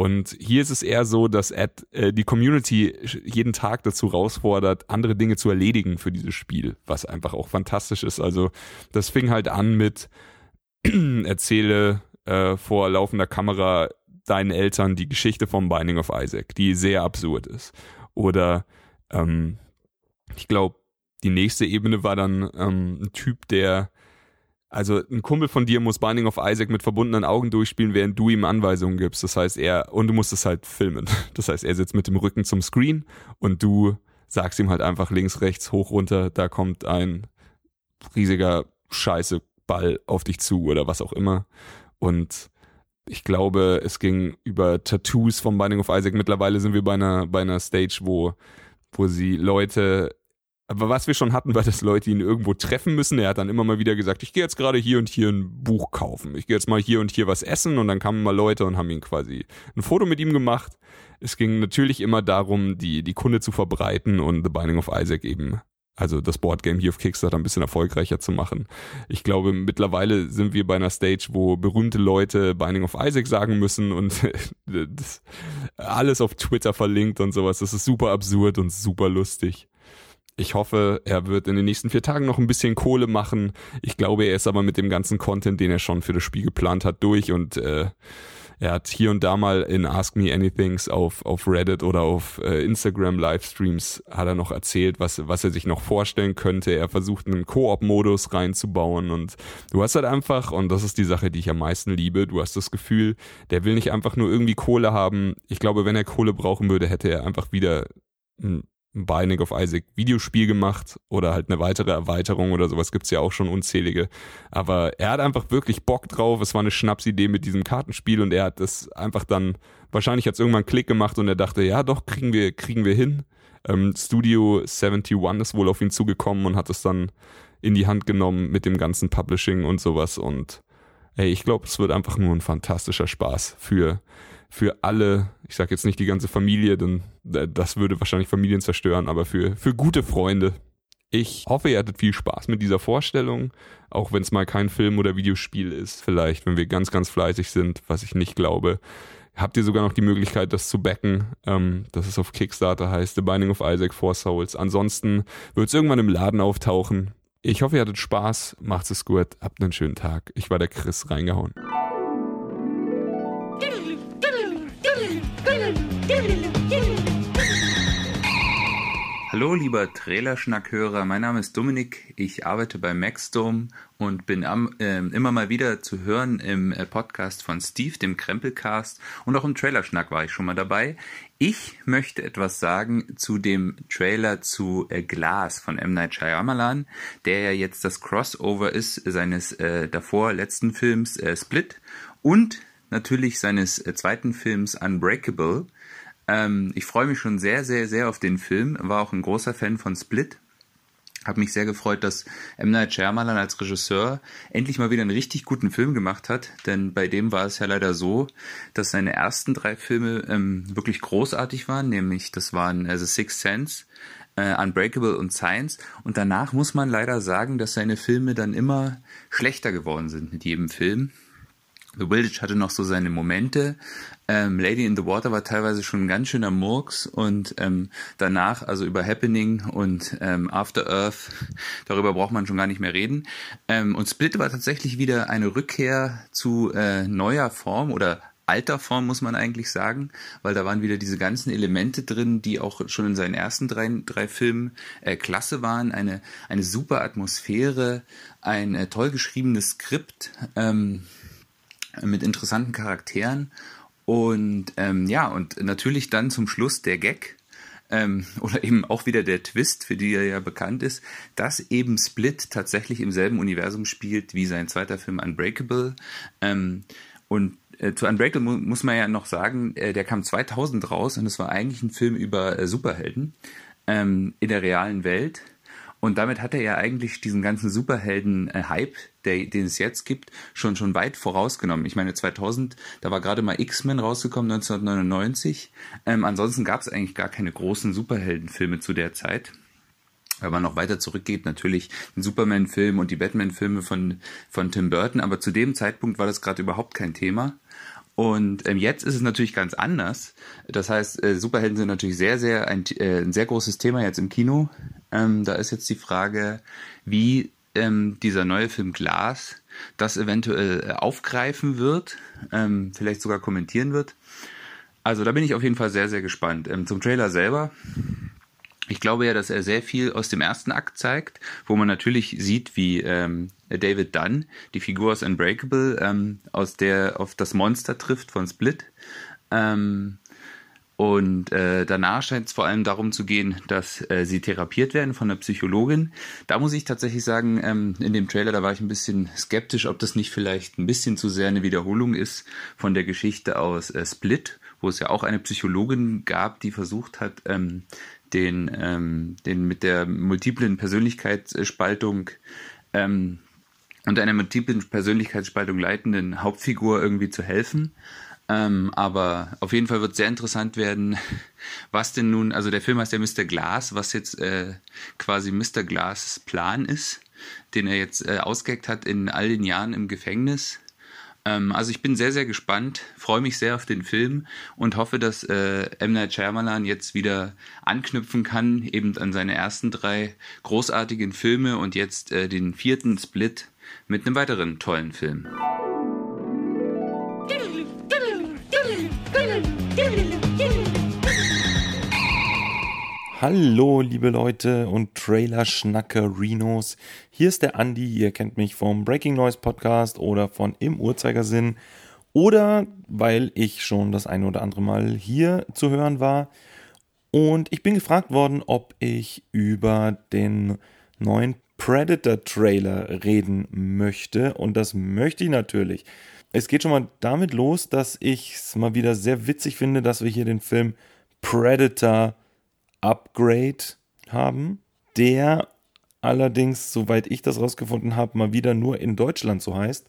Und hier ist es eher so, dass Ed äh, die Community jeden Tag dazu herausfordert, andere Dinge zu erledigen für dieses Spiel, was einfach auch fantastisch ist. Also das fing halt an mit erzähle äh, vor laufender Kamera deinen Eltern die Geschichte vom Binding of Isaac, die sehr absurd ist. Oder ähm, ich glaube, die nächste Ebene war dann ähm, ein Typ, der also ein Kumpel von dir muss Binding of Isaac mit verbundenen Augen durchspielen, während du ihm Anweisungen gibst. Das heißt, er, und du musst es halt filmen. Das heißt, er sitzt mit dem Rücken zum Screen und du sagst ihm halt einfach links, rechts, hoch, runter, da kommt ein riesiger Scheiße Ball auf dich zu oder was auch immer. Und ich glaube, es ging über Tattoos vom Binding of Isaac. Mittlerweile sind wir bei einer, bei einer Stage, wo, wo sie Leute aber was wir schon hatten, war, dass Leute ihn irgendwo treffen müssen. Er hat dann immer mal wieder gesagt, ich gehe jetzt gerade hier und hier ein Buch kaufen. Ich gehe jetzt mal hier und hier was essen. Und dann kamen mal Leute und haben ihn quasi ein Foto mit ihm gemacht. Es ging natürlich immer darum, die, die Kunde zu verbreiten und The Binding of Isaac eben, also das Boardgame hier auf Kickstarter ein bisschen erfolgreicher zu machen. Ich glaube, mittlerweile sind wir bei einer Stage, wo berühmte Leute Binding of Isaac sagen müssen und alles auf Twitter verlinkt und sowas. Das ist super absurd und super lustig. Ich hoffe, er wird in den nächsten vier Tagen noch ein bisschen Kohle machen. Ich glaube, er ist aber mit dem ganzen Content, den er schon für das Spiel geplant hat, durch und äh, er hat hier und da mal in Ask Me Anythings auf, auf Reddit oder auf äh, Instagram Livestreams hat er noch erzählt, was, was er sich noch vorstellen könnte. Er versucht einen Koop-Modus reinzubauen und du hast halt einfach, und das ist die Sache, die ich am meisten liebe, du hast das Gefühl, der will nicht einfach nur irgendwie Kohle haben. Ich glaube, wenn er Kohle brauchen würde, hätte er einfach wieder Binding of Isaac Videospiel gemacht oder halt eine weitere Erweiterung oder sowas gibt's ja auch schon unzählige. Aber er hat einfach wirklich Bock drauf. Es war eine Schnapsidee mit diesem Kartenspiel und er hat das einfach dann, wahrscheinlich hat's irgendwann Klick gemacht und er dachte, ja doch, kriegen wir, kriegen wir hin. Ähm, Studio 71 ist wohl auf ihn zugekommen und hat es dann in die Hand genommen mit dem ganzen Publishing und sowas und ey, ich glaube, es wird einfach nur ein fantastischer Spaß für für alle, ich sage jetzt nicht die ganze Familie, denn das würde wahrscheinlich Familien zerstören, aber für, für gute Freunde. Ich hoffe, ihr hattet viel Spaß mit dieser Vorstellung, auch wenn es mal kein Film oder Videospiel ist. Vielleicht, wenn wir ganz, ganz fleißig sind, was ich nicht glaube, habt ihr sogar noch die Möglichkeit, das zu backen. Ähm, das ist auf Kickstarter heißt The Binding of Isaac Four Souls. Ansonsten wird es irgendwann im Laden auftauchen. Ich hoffe, ihr hattet Spaß, macht's es gut, habt einen schönen Tag. Ich war der Chris reingehauen. Hallo, lieber Trailerschnackhörer. Mein Name ist Dominik. Ich arbeite bei Maxdome und bin am, äh, immer mal wieder zu hören im äh, Podcast von Steve, dem Krempelcast. Und auch im Trailerschnack war ich schon mal dabei. Ich möchte etwas sagen zu dem Trailer zu äh, Glass von M. Night Shyamalan, der ja jetzt das Crossover ist seines äh, davor letzten Films äh, Split und natürlich seines äh, zweiten Films Unbreakable. Ähm, ich freue mich schon sehr, sehr, sehr auf den Film. War auch ein großer Fan von Split. Habe mich sehr gefreut, dass M. Night Shyamalan als Regisseur endlich mal wieder einen richtig guten Film gemacht hat, denn bei dem war es ja leider so, dass seine ersten drei Filme ähm, wirklich großartig waren, nämlich das waren äh, The Sixth Sense, äh, Unbreakable und Science und danach muss man leider sagen, dass seine Filme dann immer schlechter geworden sind mit jedem Film. The Village hatte noch so seine Momente. Ähm, Lady in the Water war teilweise schon ein ganz schöner Murks und ähm, danach, also über Happening und ähm, After Earth, darüber braucht man schon gar nicht mehr reden. Ähm, und Split war tatsächlich wieder eine Rückkehr zu äh, neuer Form oder alter Form, muss man eigentlich sagen, weil da waren wieder diese ganzen Elemente drin, die auch schon in seinen ersten drei, drei Filmen äh, klasse waren. Eine, eine super Atmosphäre, ein äh, toll geschriebenes Skript. Ähm, mit interessanten Charakteren und ähm, ja, und natürlich dann zum Schluss der Gag, ähm, oder eben auch wieder der Twist, für die er ja bekannt ist, dass eben Split tatsächlich im selben Universum spielt wie sein zweiter Film Unbreakable. Ähm, und äh, zu Unbreakable mu muss man ja noch sagen, äh, der kam 2000 raus und es war eigentlich ein Film über äh, Superhelden ähm, in der realen Welt. Und damit hat er ja eigentlich diesen ganzen Superhelden-Hype, den es jetzt gibt, schon schon weit vorausgenommen. Ich meine, 2000, da war gerade mal X-Men rausgekommen, 1999. Ähm, ansonsten gab es eigentlich gar keine großen Superheldenfilme zu der Zeit. Wenn man noch weiter zurückgeht, natürlich den Superman-Film und die Batman-Filme von, von Tim Burton, aber zu dem Zeitpunkt war das gerade überhaupt kein Thema. Und ähm, jetzt ist es natürlich ganz anders. Das heißt, äh, Superhelden sind natürlich sehr, sehr ein, äh, ein sehr großes Thema jetzt im Kino. Ähm, da ist jetzt die Frage, wie ähm, dieser neue Film Glas das eventuell äh, aufgreifen wird, ähm, vielleicht sogar kommentieren wird. Also da bin ich auf jeden Fall sehr, sehr gespannt. Ähm, zum Trailer selber ich glaube ja, dass er sehr viel aus dem ersten Akt zeigt, wo man natürlich sieht, wie ähm, David Dunn, die Figur aus Unbreakable, ähm, aus der auf das Monster trifft von Split. Ähm, und äh, danach scheint es vor allem darum zu gehen, dass äh, sie therapiert werden von einer Psychologin. Da muss ich tatsächlich sagen, ähm, in dem Trailer, da war ich ein bisschen skeptisch, ob das nicht vielleicht ein bisschen zu sehr eine Wiederholung ist von der Geschichte aus äh, Split, wo es ja auch eine Psychologin gab, die versucht hat, ähm, den, ähm, den mit der multiplen Persönlichkeitsspaltung ähm, und einer multiplen Persönlichkeitsspaltung leitenden Hauptfigur irgendwie zu helfen. Ähm, aber auf jeden Fall wird sehr interessant werden, was denn nun, also der Film heißt ja Mr. Glass, was jetzt äh, quasi Mr. Glass Plan ist, den er jetzt äh, ausgeheckt hat in all den Jahren im Gefängnis. Ähm, also ich bin sehr, sehr gespannt, freue mich sehr auf den Film und hoffe, dass äh, M. Night Shyamalan jetzt wieder anknüpfen kann, eben an seine ersten drei großartigen Filme und jetzt äh, den vierten Split mit einem weiteren tollen Film. Hallo, liebe Leute und Trailer-Schnacker-Rinos. Hier ist der Andi. Ihr kennt mich vom Breaking Noise Podcast oder von Im Uhrzeigersinn. Oder weil ich schon das eine oder andere Mal hier zu hören war. Und ich bin gefragt worden, ob ich über den neuen Predator-Trailer reden möchte. Und das möchte ich natürlich. Es geht schon mal damit los, dass ich es mal wieder sehr witzig finde, dass wir hier den Film Predator Upgrade haben, der allerdings, soweit ich das rausgefunden habe, mal wieder nur in Deutschland so heißt.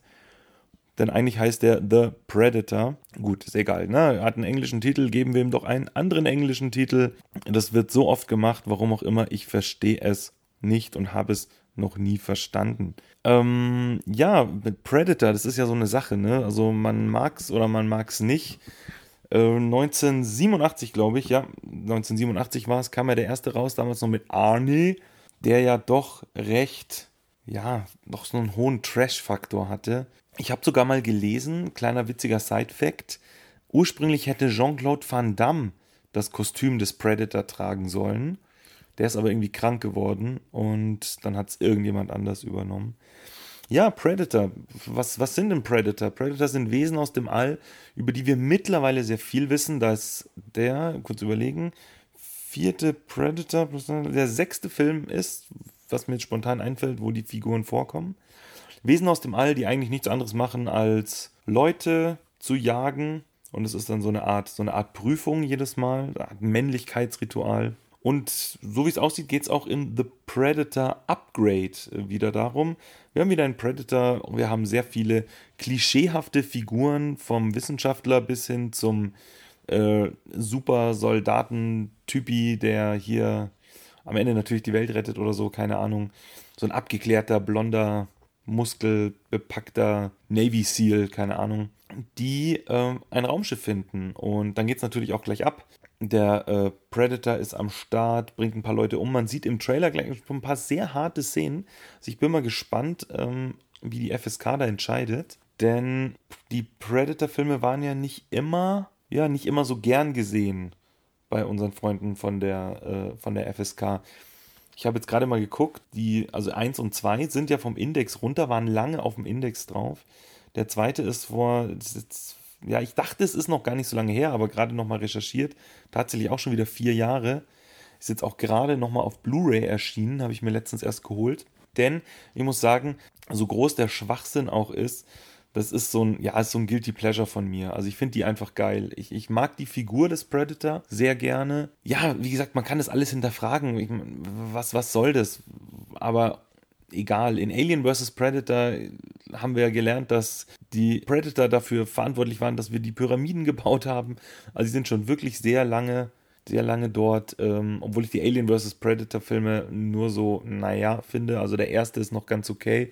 Denn eigentlich heißt der The Predator. Gut, ist egal. Ne? Er hat einen englischen Titel, geben wir ihm doch einen anderen englischen Titel. Das wird so oft gemacht, warum auch immer. Ich verstehe es nicht und habe es noch nie verstanden. Ähm, ja, mit Predator, das ist ja so eine Sache, ne? Also man mag es oder man mag es nicht. 1987, äh, glaube ich, ja, 1987 war es, kam ja der erste raus, damals noch mit Arnie, der ja doch recht, ja, doch so einen hohen Trash-Faktor hatte. Ich habe sogar mal gelesen, kleiner witziger Side-Fact, ursprünglich hätte Jean-Claude Van Damme das Kostüm des Predator tragen sollen. Der ist aber irgendwie krank geworden und dann hat es irgendjemand anders übernommen. Ja, Predator. Was, was sind denn Predator? Predator sind Wesen aus dem All, über die wir mittlerweile sehr viel wissen. Da ist der, kurz überlegen, vierte Predator, der sechste Film ist, was mir jetzt spontan einfällt, wo die Figuren vorkommen. Wesen aus dem All, die eigentlich nichts anderes machen, als Leute zu jagen. Und es ist dann so eine Art, so eine Art Prüfung jedes Mal, Art Männlichkeitsritual. Und so wie es aussieht, geht es auch in The Predator Upgrade wieder darum. Wir haben wieder einen Predator, wir haben sehr viele klischeehafte Figuren vom Wissenschaftler bis hin zum äh, super Soldaten-Typi, der hier am Ende natürlich die Welt rettet oder so, keine Ahnung. So ein abgeklärter, blonder, muskelbepackter Navy SEAL, keine Ahnung, die äh, ein Raumschiff finden. Und dann geht es natürlich auch gleich ab. Der äh, Predator ist am Start, bringt ein paar Leute um. Man sieht im Trailer gleich ein paar sehr harte Szenen. Also ich bin mal gespannt, ähm, wie die FSK da entscheidet. Denn die Predator-Filme waren ja nicht immer, ja, nicht immer so gern gesehen bei unseren Freunden von der, äh, von der FSK. Ich habe jetzt gerade mal geguckt, die, also 1 und 2 sind ja vom Index runter, waren lange auf dem Index drauf. Der zweite ist vor, ist ja, ich dachte, es ist noch gar nicht so lange her, aber gerade nochmal recherchiert, tatsächlich auch schon wieder vier Jahre. Ist jetzt auch gerade nochmal auf Blu-ray erschienen, habe ich mir letztens erst geholt. Denn ich muss sagen, so groß der Schwachsinn auch ist, das ist so ein, ja, ist so ein Guilty Pleasure von mir. Also ich finde die einfach geil. Ich, ich mag die Figur des Predator sehr gerne. Ja, wie gesagt, man kann das alles hinterfragen. Ich, was, was soll das? Aber egal. In Alien vs. Predator haben wir ja gelernt, dass die Predator dafür verantwortlich waren, dass wir die Pyramiden gebaut haben. Also sie sind schon wirklich sehr lange, sehr lange dort, ähm, obwohl ich die Alien vs. Predator Filme nur so, naja, finde. Also der erste ist noch ganz okay.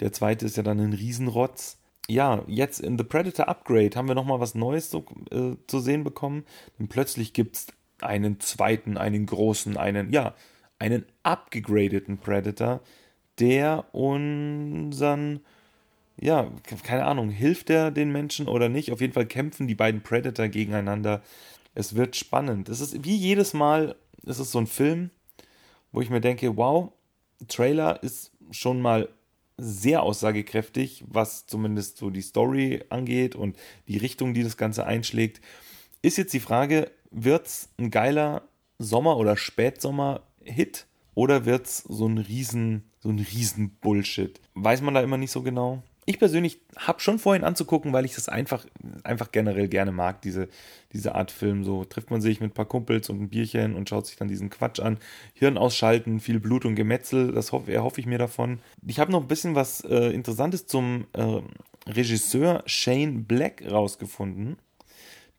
Der zweite ist ja dann ein Riesenrotz. ja, jetzt in The Predator Upgrade haben wir nochmal was Neues so, äh, zu sehen bekommen. Denn plötzlich gibt es einen zweiten, einen großen, einen, ja, einen abgegradeten Predator, der unseren, ja, keine Ahnung, hilft er den Menschen oder nicht? Auf jeden Fall kämpfen die beiden Predator gegeneinander. Es wird spannend. Es ist wie jedes Mal, es ist so ein Film, wo ich mir denke, wow, Trailer ist schon mal sehr aussagekräftig, was zumindest so die Story angeht und die Richtung, die das Ganze einschlägt. Ist jetzt die Frage, wird es ein geiler Sommer- oder Spätsommer-Hit oder wird es so ein riesen, so ein riesen Bullshit? Weiß man da immer nicht so genau ich persönlich habe schon vorhin anzugucken, weil ich das einfach, einfach generell gerne mag, diese, diese Art Film. So trifft man sich mit ein paar Kumpels und ein Bierchen und schaut sich dann diesen Quatsch an. Hirn ausschalten, viel Blut und Gemetzel, das hoffe, erhoffe ich mir davon. Ich habe noch ein bisschen was äh, Interessantes zum äh, Regisseur Shane Black rausgefunden.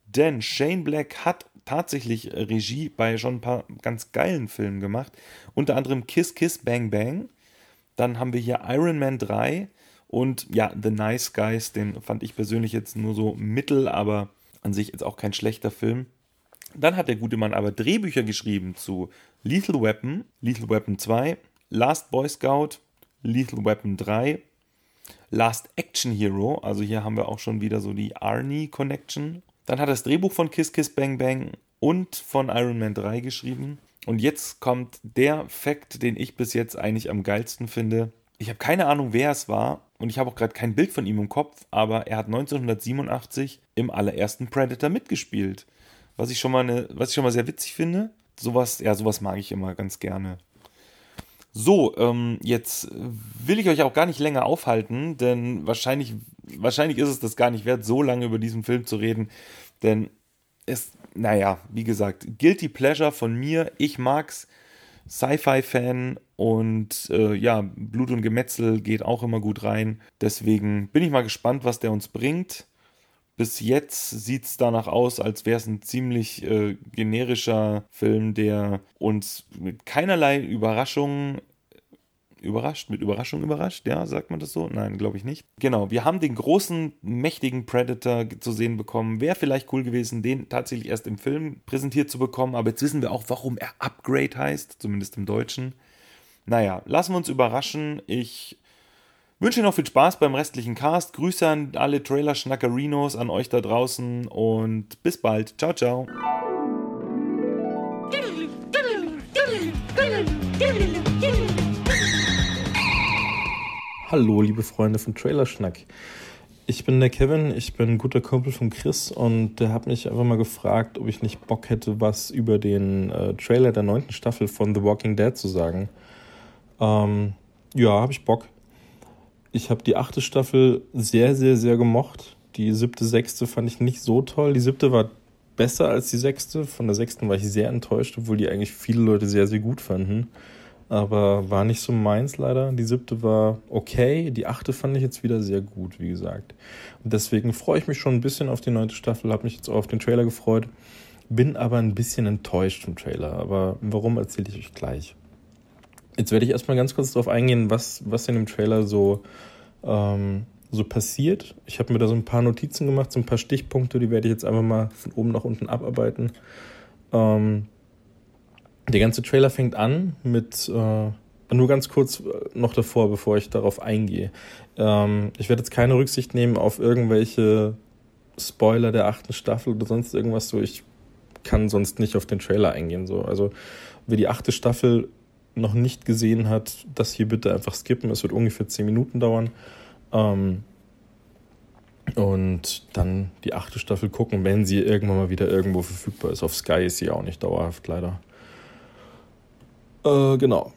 Denn Shane Black hat tatsächlich Regie bei schon ein paar ganz geilen Filmen gemacht. Unter anderem Kiss Kiss Bang Bang. Dann haben wir hier Iron Man 3 und ja, The Nice Guys, den fand ich persönlich jetzt nur so mittel, aber an sich jetzt auch kein schlechter Film. Dann hat der gute Mann aber Drehbücher geschrieben zu Lethal Weapon, Lethal Weapon 2, Last Boy Scout, Lethal Weapon 3, Last Action Hero, also hier haben wir auch schon wieder so die Arnie Connection. Dann hat er das Drehbuch von Kiss Kiss Bang Bang und von Iron Man 3 geschrieben. Und jetzt kommt der Fakt, den ich bis jetzt eigentlich am geilsten finde. Ich habe keine Ahnung, wer es war und ich habe auch gerade kein Bild von ihm im Kopf, aber er hat 1987 im allerersten Predator mitgespielt. Was ich schon mal, eine, was ich schon mal sehr witzig finde. Sowas, ja, sowas mag ich immer ganz gerne. So, ähm, jetzt will ich euch auch gar nicht länger aufhalten, denn wahrscheinlich, wahrscheinlich ist es das gar nicht wert, so lange über diesen Film zu reden. Denn es, naja, wie gesagt, Guilty Pleasure von mir. Ich mag's. Sci-Fi-Fan und äh, ja, Blut und Gemetzel geht auch immer gut rein. Deswegen bin ich mal gespannt, was der uns bringt. Bis jetzt sieht es danach aus, als wäre es ein ziemlich äh, generischer Film, der uns mit keinerlei Überraschungen überrascht, mit Überraschung überrascht, ja, sagt man das so? Nein, glaube ich nicht. Genau, wir haben den großen, mächtigen Predator zu sehen bekommen. Wäre vielleicht cool gewesen, den tatsächlich erst im Film präsentiert zu bekommen, aber jetzt wissen wir auch, warum er Upgrade heißt, zumindest im Deutschen. Naja, lassen wir uns überraschen. Ich wünsche noch viel Spaß beim restlichen Cast. Grüße an alle Trailer-Schnackerinos, an euch da draußen und bis bald. Ciao, ciao. Hallo, liebe Freunde von Trailerschnack. Ich bin der Kevin, ich bin ein guter Kumpel von Chris und der hat mich einfach mal gefragt, ob ich nicht Bock hätte, was über den äh, Trailer der neunten Staffel von The Walking Dead zu sagen. Ähm, ja, habe ich Bock. Ich habe die achte Staffel sehr, sehr, sehr gemocht. Die siebte, sechste fand ich nicht so toll. Die siebte war besser als die sechste. Von der sechsten war ich sehr enttäuscht, obwohl die eigentlich viele Leute sehr, sehr gut fanden aber war nicht so meins leider. Die siebte war okay, die achte fand ich jetzt wieder sehr gut, wie gesagt. Und deswegen freue ich mich schon ein bisschen auf die neunte Staffel, habe mich jetzt auch auf den Trailer gefreut, bin aber ein bisschen enttäuscht vom Trailer. Aber warum erzähle ich euch gleich. Jetzt werde ich erstmal ganz kurz darauf eingehen, was, was in dem Trailer so, ähm, so passiert. Ich habe mir da so ein paar Notizen gemacht, so ein paar Stichpunkte, die werde ich jetzt einfach mal von oben nach unten abarbeiten. Ähm, der ganze Trailer fängt an mit, äh, nur ganz kurz äh, noch davor, bevor ich darauf eingehe. Ähm, ich werde jetzt keine Rücksicht nehmen auf irgendwelche Spoiler der achten Staffel oder sonst irgendwas so. Ich kann sonst nicht auf den Trailer eingehen. So. Also wer die achte Staffel noch nicht gesehen hat, das hier bitte einfach skippen. Es wird ungefähr zehn Minuten dauern. Ähm, und dann die achte Staffel gucken, wenn sie irgendwann mal wieder irgendwo verfügbar ist. Auf Sky ist sie auch nicht dauerhaft, leider. Äh, genau.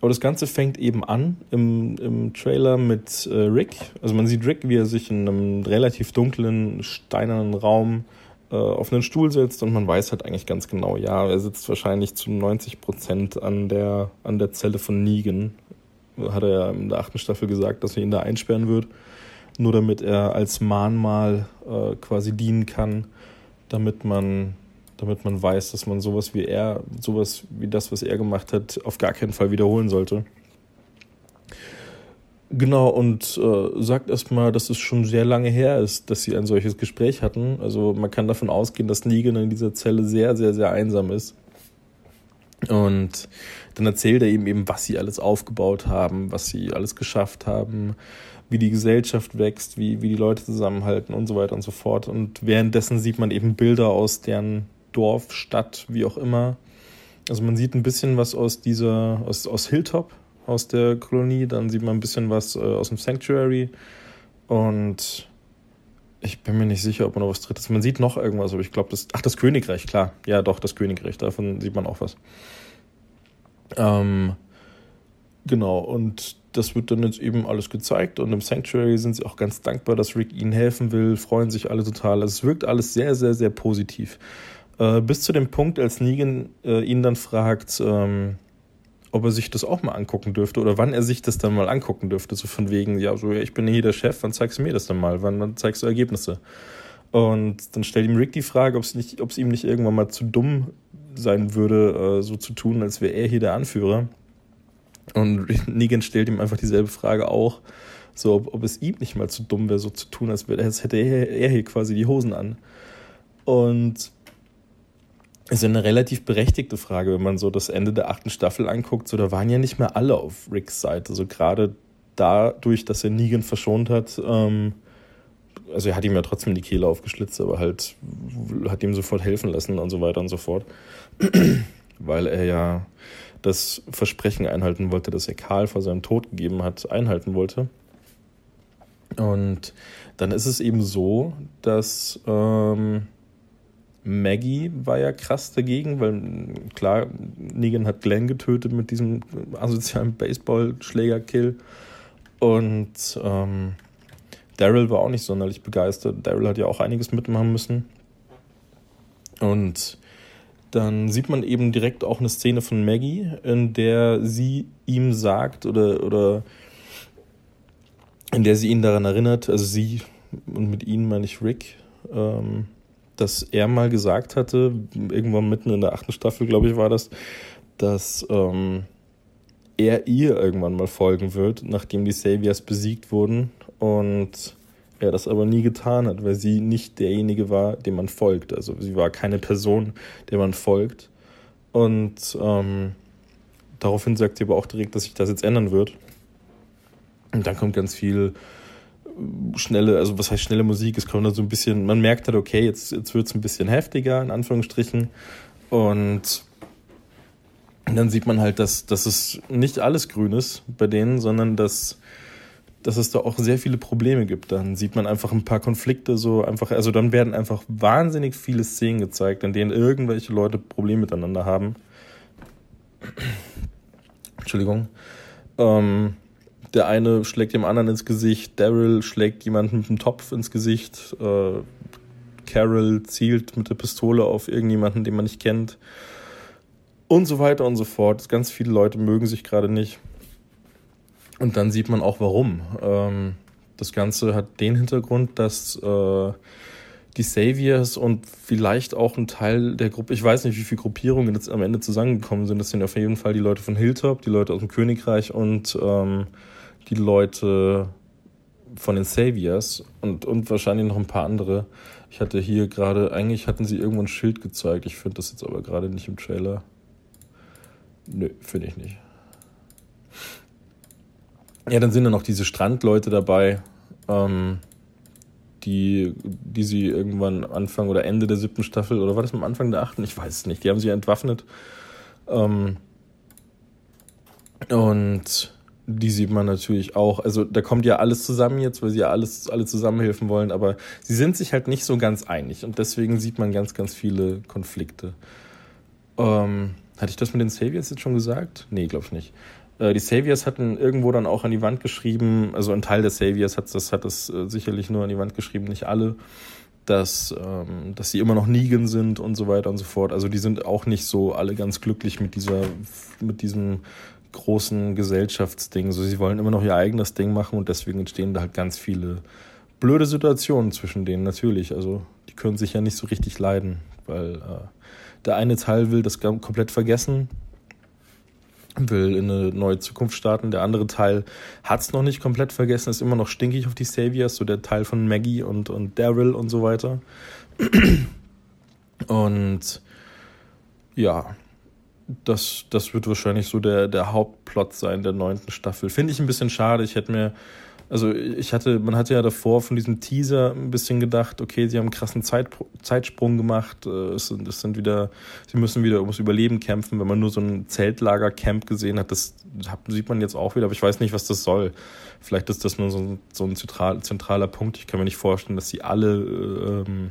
Aber das Ganze fängt eben an im, im Trailer mit äh, Rick. Also man sieht Rick, wie er sich in einem relativ dunklen, steinernen Raum äh, auf einen Stuhl setzt und man weiß halt eigentlich ganz genau, ja, er sitzt wahrscheinlich zu 90 Prozent an der, an der Zelle von Negan. Hat er ja in der achten Staffel gesagt, dass er ihn da einsperren wird. Nur damit er als Mahnmal äh, quasi dienen kann, damit man damit man weiß, dass man sowas wie er, sowas wie das, was er gemacht hat, auf gar keinen Fall wiederholen sollte. Genau, und äh, sagt erstmal, dass es schon sehr lange her ist, dass sie ein solches Gespräch hatten. Also man kann davon ausgehen, dass Negan in dieser Zelle sehr, sehr, sehr einsam ist. Und dann erzählt er ihm eben, was sie alles aufgebaut haben, was sie alles geschafft haben, wie die Gesellschaft wächst, wie, wie die Leute zusammenhalten und so weiter und so fort. Und währenddessen sieht man eben Bilder aus deren Dorf, Stadt, wie auch immer. Also man sieht ein bisschen was aus dieser, aus, aus Hilltop, aus der Kolonie, dann sieht man ein bisschen was äh, aus dem Sanctuary und ich bin mir nicht sicher, ob man noch was drittes. Man sieht noch irgendwas, aber ich glaube, das. Ach, das Königreich, klar. Ja, doch, das Königreich. Davon sieht man auch was. Ähm, genau, und das wird dann jetzt eben alles gezeigt. Und im Sanctuary sind sie auch ganz dankbar, dass Rick ihnen helfen will, freuen sich alle total. Also es wirkt alles sehr, sehr, sehr positiv. Äh, bis zu dem Punkt, als Negan äh, ihn dann fragt, ähm, ob er sich das auch mal angucken dürfte oder wann er sich das dann mal angucken dürfte. So von wegen, ja, so, ich bin hier der Chef, wann zeigst du mir das dann mal? Wann, wann zeigst du Ergebnisse? Und dann stellt ihm Rick die Frage, ob es ihm nicht irgendwann mal zu dumm sein würde, äh, so zu tun, als wäre er hier der Anführer. Und Negan stellt ihm einfach dieselbe Frage auch, so ob, ob es ihm nicht mal zu dumm wäre, so zu tun, als, wäre, als hätte er, er hier quasi die Hosen an. Und ist ja eine relativ berechtigte Frage, wenn man so das Ende der achten Staffel anguckt. So, da waren ja nicht mehr alle auf Ricks Seite. So gerade dadurch, dass er Negan verschont hat, ähm, also er hat ihm ja trotzdem die Kehle aufgeschlitzt, aber halt hat ihm sofort helfen lassen und so weiter und so fort. Weil er ja das Versprechen einhalten wollte, das er Karl vor seinem Tod gegeben hat, einhalten wollte. Und dann ist es eben so, dass ähm, Maggie war ja krass dagegen, weil klar, Negan hat Glenn getötet mit diesem asozialen Baseballschläger-Kill. Und ähm, Daryl war auch nicht sonderlich begeistert. Daryl hat ja auch einiges mitmachen müssen. Und dann sieht man eben direkt auch eine Szene von Maggie, in der sie ihm sagt oder, oder in der sie ihn daran erinnert, also sie und mit ihnen meine ich Rick, ähm, dass er mal gesagt hatte, irgendwann mitten in der achten Staffel, glaube ich, war das, dass ähm, er ihr irgendwann mal folgen wird, nachdem die Saviors besiegt wurden und er das aber nie getan hat, weil sie nicht derjenige war, dem man folgt. Also sie war keine Person, der man folgt. Und ähm, daraufhin sagt sie aber auch direkt, dass sich das jetzt ändern wird. Und dann kommt ganz viel schnelle, also was heißt schnelle Musik? Es kommt da so ein bisschen, man merkt halt, okay, jetzt, jetzt wird es ein bisschen heftiger, in Anführungsstrichen. Und dann sieht man halt, dass, dass es nicht alles grün ist bei denen, sondern dass, dass es da auch sehr viele Probleme gibt. Dann sieht man einfach ein paar Konflikte so einfach, also dann werden einfach wahnsinnig viele Szenen gezeigt, in denen irgendwelche Leute Probleme miteinander haben. Entschuldigung. Ähm, der eine schlägt dem anderen ins Gesicht, Daryl schlägt jemanden mit dem Topf ins Gesicht, äh, Carol zielt mit der Pistole auf irgendjemanden, den man nicht kennt und so weiter und so fort. Ganz viele Leute mögen sich gerade nicht. Und dann sieht man auch warum. Ähm, das Ganze hat den Hintergrund, dass äh, die Saviors und vielleicht auch ein Teil der Gruppe, ich weiß nicht, wie viele Gruppierungen jetzt am Ende zusammengekommen sind. Das sind auf jeden Fall die Leute von Hilltop, die Leute aus dem Königreich und ähm, die Leute von den Saviors und, und wahrscheinlich noch ein paar andere. Ich hatte hier gerade, eigentlich hatten sie irgendwo ein Schild gezeigt. Ich finde das jetzt aber gerade nicht im Trailer. Nö, finde ich nicht. Ja, dann sind da noch diese Strandleute dabei, ähm, die, die sie irgendwann Anfang oder Ende der siebten Staffel, oder war das am Anfang der achten? Ich weiß es nicht. Die haben sie entwaffnet. Ähm, und die sieht man natürlich auch. Also da kommt ja alles zusammen jetzt, weil sie ja alles, alle zusammenhelfen wollen, aber sie sind sich halt nicht so ganz einig und deswegen sieht man ganz, ganz viele Konflikte. Ähm, hatte ich das mit den Saviors jetzt schon gesagt? Nee, glaube ich nicht. Äh, die Saviors hatten irgendwo dann auch an die Wand geschrieben, also ein Teil der Saviors hat das, hat das äh, sicherlich nur an die Wand geschrieben, nicht alle, dass, ähm, dass sie immer noch Negan sind und so weiter und so fort. Also die sind auch nicht so alle ganz glücklich mit dieser, mit diesem großen Gesellschaftsding. So, sie wollen immer noch ihr eigenes Ding machen und deswegen entstehen da halt ganz viele blöde Situationen zwischen denen natürlich. Also die können sich ja nicht so richtig leiden, weil äh, der eine Teil will das komplett vergessen will in eine neue Zukunft starten. Der andere Teil hat es noch nicht komplett vergessen, ist immer noch stinkig auf die Saviors, so der Teil von Maggie und, und Daryl und so weiter. Und ja, das, das wird wahrscheinlich so der, der Hauptplot sein der neunten Staffel. Finde ich ein bisschen schade. Ich hätte mir, also ich hatte, man hatte ja davor von diesem Teaser ein bisschen gedacht, okay, sie haben einen krassen Zeit, Zeitsprung gemacht. Äh, es sind, es sind wieder, sie müssen wieder ums Überleben kämpfen. Wenn man nur so ein Zeltlager-Camp gesehen hat, das sieht man jetzt auch wieder, aber ich weiß nicht, was das soll. Vielleicht ist das nur so ein, so ein zentral, zentraler Punkt. Ich kann mir nicht vorstellen, dass sie alle, ähm,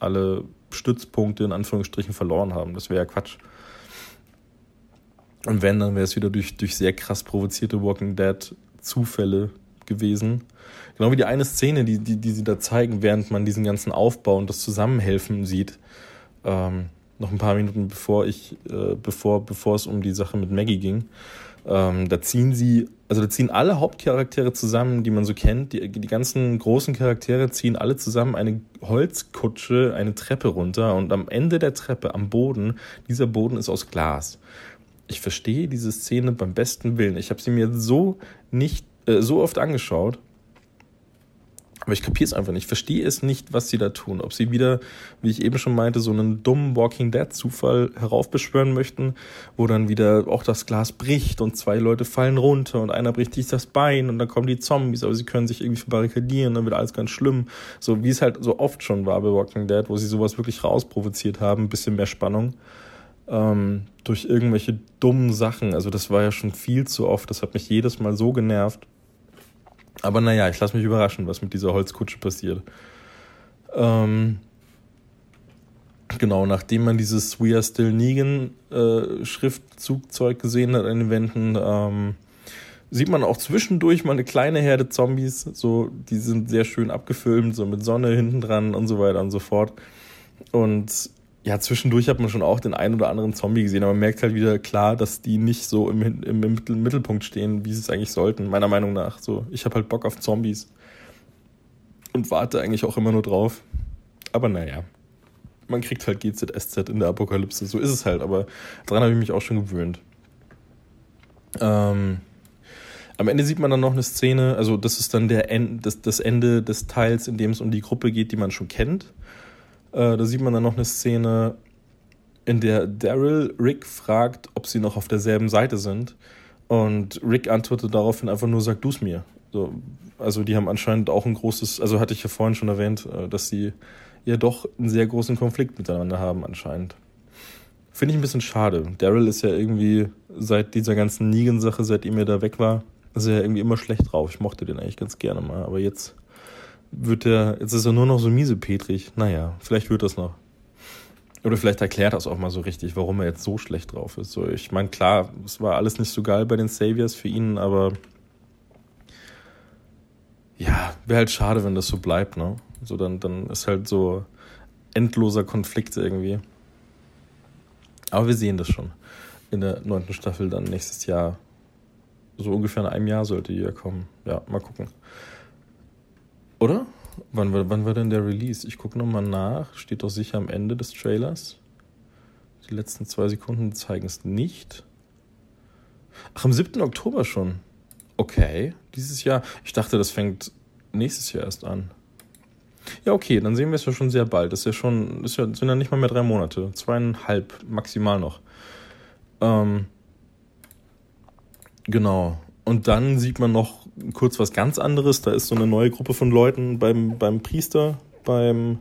alle Stützpunkte in Anführungsstrichen verloren haben. Das wäre ja Quatsch. Und wenn, dann wäre es wieder durch, durch sehr krass provozierte Walking Dead Zufälle gewesen. Genau wie die eine Szene, die, die, die sie da zeigen, während man diesen ganzen Aufbau und das Zusammenhelfen sieht. Ähm, noch ein paar Minuten bevor ich, äh, bevor, bevor es um die Sache mit Maggie ging. Ähm, da ziehen sie, also da ziehen alle Hauptcharaktere zusammen, die man so kennt. Die, die ganzen großen Charaktere ziehen alle zusammen eine Holzkutsche, eine Treppe runter und am Ende der Treppe, am Boden, dieser Boden ist aus Glas. Ich verstehe diese Szene beim besten Willen. Ich habe sie mir so nicht äh, so oft angeschaut aber ich kapiere es einfach nicht. Ich verstehe es nicht, was sie da tun. Ob sie wieder, wie ich eben schon meinte, so einen dummen Walking Dead-Zufall heraufbeschwören möchten, wo dann wieder auch das Glas bricht und zwei Leute fallen runter und einer bricht sich das Bein und dann kommen die Zombies, aber sie können sich irgendwie verbarrikadieren, dann wird alles ganz schlimm. So wie es halt so oft schon war bei Walking Dead, wo sie sowas wirklich rausprovoziert haben, ein bisschen mehr Spannung. Ähm, durch irgendwelche dummen Sachen. Also das war ja schon viel zu oft. Das hat mich jedes Mal so genervt. Aber naja, ich lasse mich überraschen, was mit dieser Holzkutsche passiert. Ähm, genau, nachdem man dieses We Are Still Negan äh, Schriftzugzeug gesehen hat an den Wänden, ähm, sieht man auch zwischendurch mal eine kleine Herde Zombies. So, die sind sehr schön abgefilmt, so mit Sonne hinten dran und so weiter und so fort. Und ja, zwischendurch hat man schon auch den einen oder anderen Zombie gesehen, aber man merkt halt wieder klar, dass die nicht so im, im, im Mittelpunkt stehen, wie sie es eigentlich sollten, meiner Meinung nach. So, ich habe halt Bock auf Zombies und warte eigentlich auch immer nur drauf. Aber naja, man kriegt halt GZSZ in der Apokalypse, so ist es halt, aber daran habe ich mich auch schon gewöhnt. Ähm, am Ende sieht man dann noch eine Szene, also das ist dann der End, das, das Ende des Teils, in dem es um die Gruppe geht, die man schon kennt. Äh, da sieht man dann noch eine Szene, in der Daryl Rick fragt, ob sie noch auf derselben Seite sind. Und Rick antwortet daraufhin einfach nur, sag du's mir. So, also die haben anscheinend auch ein großes, also hatte ich ja vorhin schon erwähnt, äh, dass sie ja doch einen sehr großen Konflikt miteinander haben anscheinend. Finde ich ein bisschen schade. Daryl ist ja irgendwie seit dieser ganzen Negan-Sache, seitdem er da weg war, ist er ja irgendwie immer schlecht drauf. Ich mochte den eigentlich ganz gerne mal, aber jetzt wird er, jetzt ist er nur noch so miesepetrig. Naja, vielleicht wird das noch. Oder vielleicht erklärt das auch mal so richtig, warum er jetzt so schlecht drauf ist. So, ich meine, klar, es war alles nicht so geil bei den Saviors für ihn, aber ja, wäre halt schade, wenn das so bleibt, ne? So, dann, dann ist halt so endloser Konflikt irgendwie. Aber wir sehen das schon. In der neunten Staffel dann nächstes Jahr. So ungefähr in einem Jahr sollte die ja kommen. Ja, mal gucken. Oder? Wann, wann war denn der Release? Ich gucke nochmal nach. Steht doch sicher am Ende des Trailers. Die letzten zwei Sekunden zeigen es nicht. Ach, am 7. Oktober schon. Okay, dieses Jahr. Ich dachte, das fängt nächstes Jahr erst an. Ja, okay, dann sehen wir es ja schon sehr bald. Das ist ja schon, das sind ja nicht mal mehr drei Monate. Zweieinhalb maximal noch. Ähm, genau. Und dann sieht man noch kurz was ganz anderes. Da ist so eine neue Gruppe von Leuten beim, beim Priester, beim.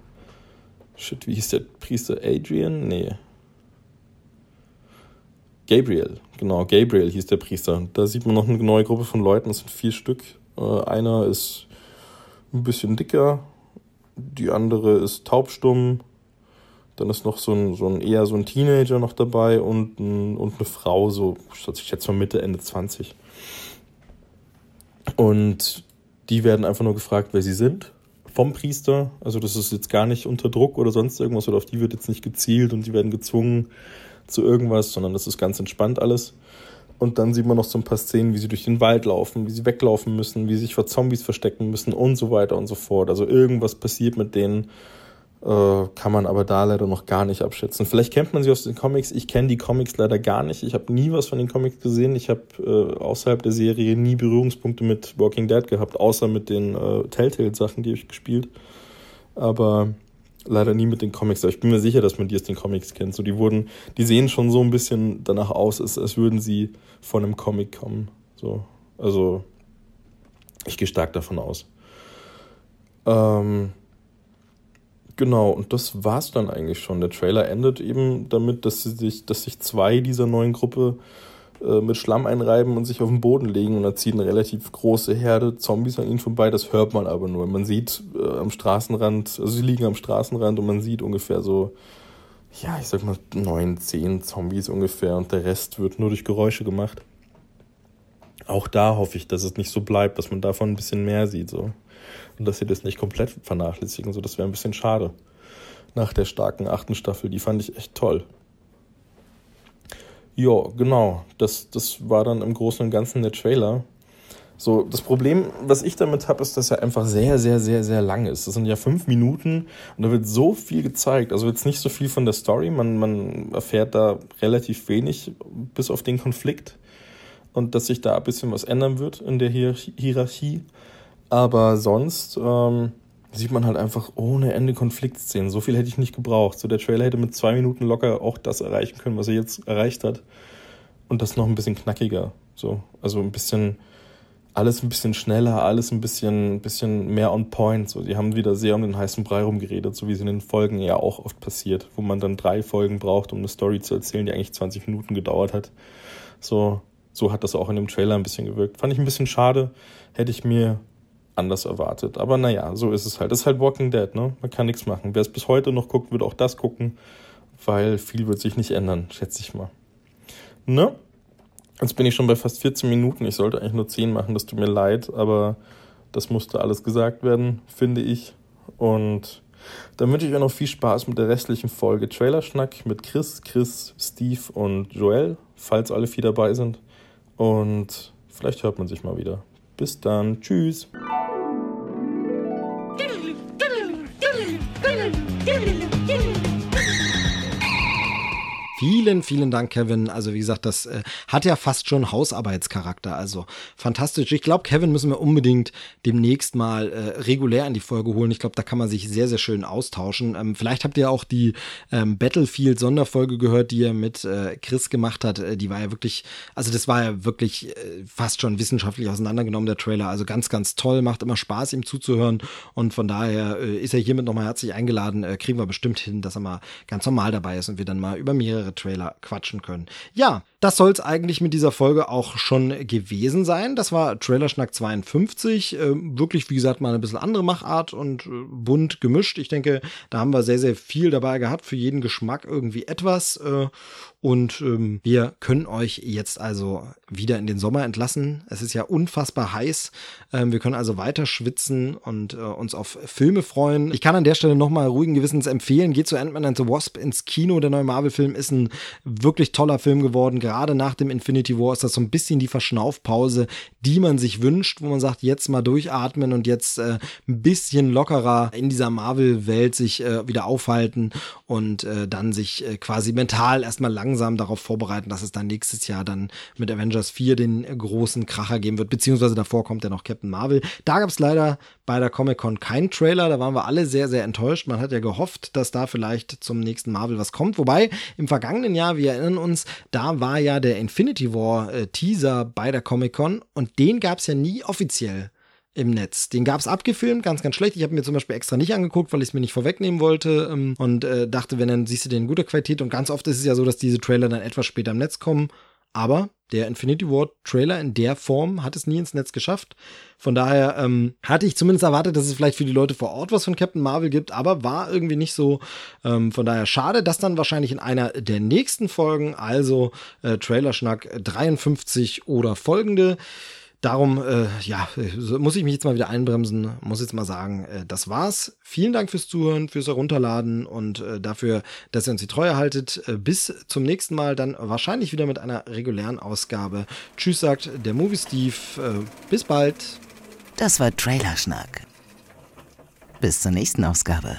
Shit, wie hieß der Priester? Adrian? Nee. Gabriel, genau, Gabriel hieß der Priester. Da sieht man noch eine neue Gruppe von Leuten, das sind vier Stück. Äh, einer ist ein bisschen dicker, die andere ist taubstumm, dann ist noch so ein, so ein eher so ein Teenager noch dabei und, ein, und eine Frau, so, ich schätze mal Mitte, Ende 20. Und die werden einfach nur gefragt, wer sie sind vom Priester. Also das ist jetzt gar nicht unter Druck oder sonst irgendwas oder auf die wird jetzt nicht gezielt und die werden gezwungen zu irgendwas, sondern das ist ganz entspannt alles. Und dann sieht man noch so ein paar Szenen, wie sie durch den Wald laufen, wie sie weglaufen müssen, wie sie sich vor Zombies verstecken müssen und so weiter und so fort. Also irgendwas passiert mit denen, kann man aber da leider noch gar nicht abschätzen. Vielleicht kennt man sie aus den Comics. Ich kenne die Comics leider gar nicht. Ich habe nie was von den Comics gesehen. Ich habe äh, außerhalb der Serie nie Berührungspunkte mit Walking Dead gehabt, außer mit den äh, Telltale-Sachen, die ich gespielt. Aber leider nie mit den Comics. Aber ich bin mir sicher, dass man die aus den Comics kennt. So, die wurden, die sehen schon so ein bisschen danach aus, als, als würden sie von einem Comic kommen. So, also ich gehe stark davon aus. Ähm, genau, und das war's dann eigentlich schon. Der Trailer endet eben damit, dass sich, dass sich zwei dieser neuen Gruppe äh, mit Schlamm einreiben und sich auf den Boden legen und da zieht eine relativ große Herde Zombies an ihnen vorbei. Das hört man aber nur. Man sieht äh, am Straßenrand, also sie liegen am Straßenrand und man sieht ungefähr so, ja, ich sag mal neun, zehn Zombies ungefähr und der Rest wird nur durch Geräusche gemacht. Auch da hoffe ich, dass es nicht so bleibt, dass man davon ein bisschen mehr sieht, so. Und dass sie das nicht komplett vernachlässigen, so. Das wäre ein bisschen schade. Nach der starken achten Staffel, die fand ich echt toll. Ja, genau. Das, das war dann im Großen und Ganzen der Trailer. So, das Problem, was ich damit habe, ist, dass er einfach sehr, sehr, sehr, sehr lang ist. Das sind ja fünf Minuten und da wird so viel gezeigt. Also jetzt nicht so viel von der Story. Man, man erfährt da relativ wenig, bis auf den Konflikt. Und dass sich da ein bisschen was ändern wird in der Hierarchie. Aber sonst ähm, sieht man halt einfach ohne Ende Konfliktszenen. So viel hätte ich nicht gebraucht. So der Trailer hätte mit zwei Minuten locker auch das erreichen können, was er jetzt erreicht hat. Und das noch ein bisschen knackiger. So, also ein bisschen alles ein bisschen schneller, alles ein bisschen, bisschen mehr on point. So, die haben wieder sehr um den heißen Brei rumgeredet, so wie es in den Folgen ja auch oft passiert, wo man dann drei Folgen braucht, um eine Story zu erzählen, die eigentlich 20 Minuten gedauert hat. So, so hat das auch in dem Trailer ein bisschen gewirkt. Fand ich ein bisschen schade. Hätte ich mir anders erwartet. Aber naja, so ist es halt. Das ist halt Walking Dead, ne? Man kann nichts machen. Wer es bis heute noch guckt, wird auch das gucken, weil viel wird sich nicht ändern, schätze ich mal. Ne? Jetzt bin ich schon bei fast 14 Minuten. Ich sollte eigentlich nur 10 machen, das tut mir leid, aber das musste alles gesagt werden, finde ich. Und dann wünsche ich euch noch viel Spaß mit der restlichen Folge Trailerschnack mit Chris, Chris, Steve und Joel, falls alle vier dabei sind. Und vielleicht hört man sich mal wieder. Bis dann. Tschüss. ¡Córrele, córrele, córrele! Vielen, vielen Dank, Kevin. Also wie gesagt, das äh, hat ja fast schon Hausarbeitscharakter. Also fantastisch. Ich glaube, Kevin müssen wir unbedingt demnächst mal äh, regulär in die Folge holen. Ich glaube, da kann man sich sehr, sehr schön austauschen. Ähm, vielleicht habt ihr auch die ähm, Battlefield-Sonderfolge gehört, die er mit äh, Chris gemacht hat. Äh, die war ja wirklich, also das war ja wirklich äh, fast schon wissenschaftlich auseinandergenommen, der Trailer. Also ganz, ganz toll. Macht immer Spaß, ihm zuzuhören. Und von daher äh, ist er hiermit nochmal herzlich eingeladen. Kriegen wir bestimmt hin, dass er mal ganz normal dabei ist und wir dann mal über mehrere Trailer quatschen können. Ja, das soll es eigentlich mit dieser Folge auch schon gewesen sein. Das war Trailerschnack 52. Äh, wirklich, wie gesagt, mal eine bisschen andere Machart und äh, bunt gemischt. Ich denke, da haben wir sehr, sehr viel dabei gehabt. Für jeden Geschmack irgendwie etwas. Äh, und ähm, wir können euch jetzt also wieder in den Sommer entlassen. Es ist ja unfassbar heiß. Ähm, wir können also weiter schwitzen und uns auf Filme freuen. Ich kann an der Stelle nochmal ruhigen Gewissens empfehlen, geht zu Ant-Man and the Wasp ins Kino. Der neue Marvel-Film ist ein wirklich toller Film geworden. Nach dem Infinity War ist das so ein bisschen die Verschnaufpause, die man sich wünscht, wo man sagt, jetzt mal durchatmen und jetzt äh, ein bisschen lockerer in dieser Marvel-Welt sich äh, wieder aufhalten und äh, dann sich äh, quasi mental erstmal lang langsam darauf vorbereiten, dass es dann nächstes Jahr dann mit Avengers 4 den großen Kracher geben wird, beziehungsweise davor kommt ja noch Captain Marvel. Da gab es leider bei der Comic-Con keinen Trailer, da waren wir alle sehr, sehr enttäuscht. Man hat ja gehofft, dass da vielleicht zum nächsten Marvel was kommt. Wobei im vergangenen Jahr, wir erinnern uns, da war ja der Infinity War äh, Teaser bei der Comic-Con und den gab es ja nie offiziell im Netz. Den gab es abgefilmt, ganz, ganz schlecht. Ich habe mir zum Beispiel extra nicht angeguckt, weil ich es mir nicht vorwegnehmen wollte ähm, und äh, dachte, wenn, dann siehst du den in guter Qualität. Und ganz oft ist es ja so, dass diese Trailer dann etwas später im Netz kommen. Aber der Infinity War Trailer in der Form hat es nie ins Netz geschafft. Von daher ähm, hatte ich zumindest erwartet, dass es vielleicht für die Leute vor Ort was von Captain Marvel gibt, aber war irgendwie nicht so. Ähm, von daher schade, dass dann wahrscheinlich in einer der nächsten Folgen, also äh, Trailerschnack 53 oder folgende, Darum, äh, ja, muss ich mich jetzt mal wieder einbremsen, muss jetzt mal sagen, äh, das war's. Vielen Dank fürs Zuhören, fürs Herunterladen und äh, dafür, dass ihr uns die Treue haltet. Äh, bis zum nächsten Mal, dann wahrscheinlich wieder mit einer regulären Ausgabe. Tschüss, sagt der Movie Steve. Äh, bis bald. Das war Trailerschnack. Bis zur nächsten Ausgabe.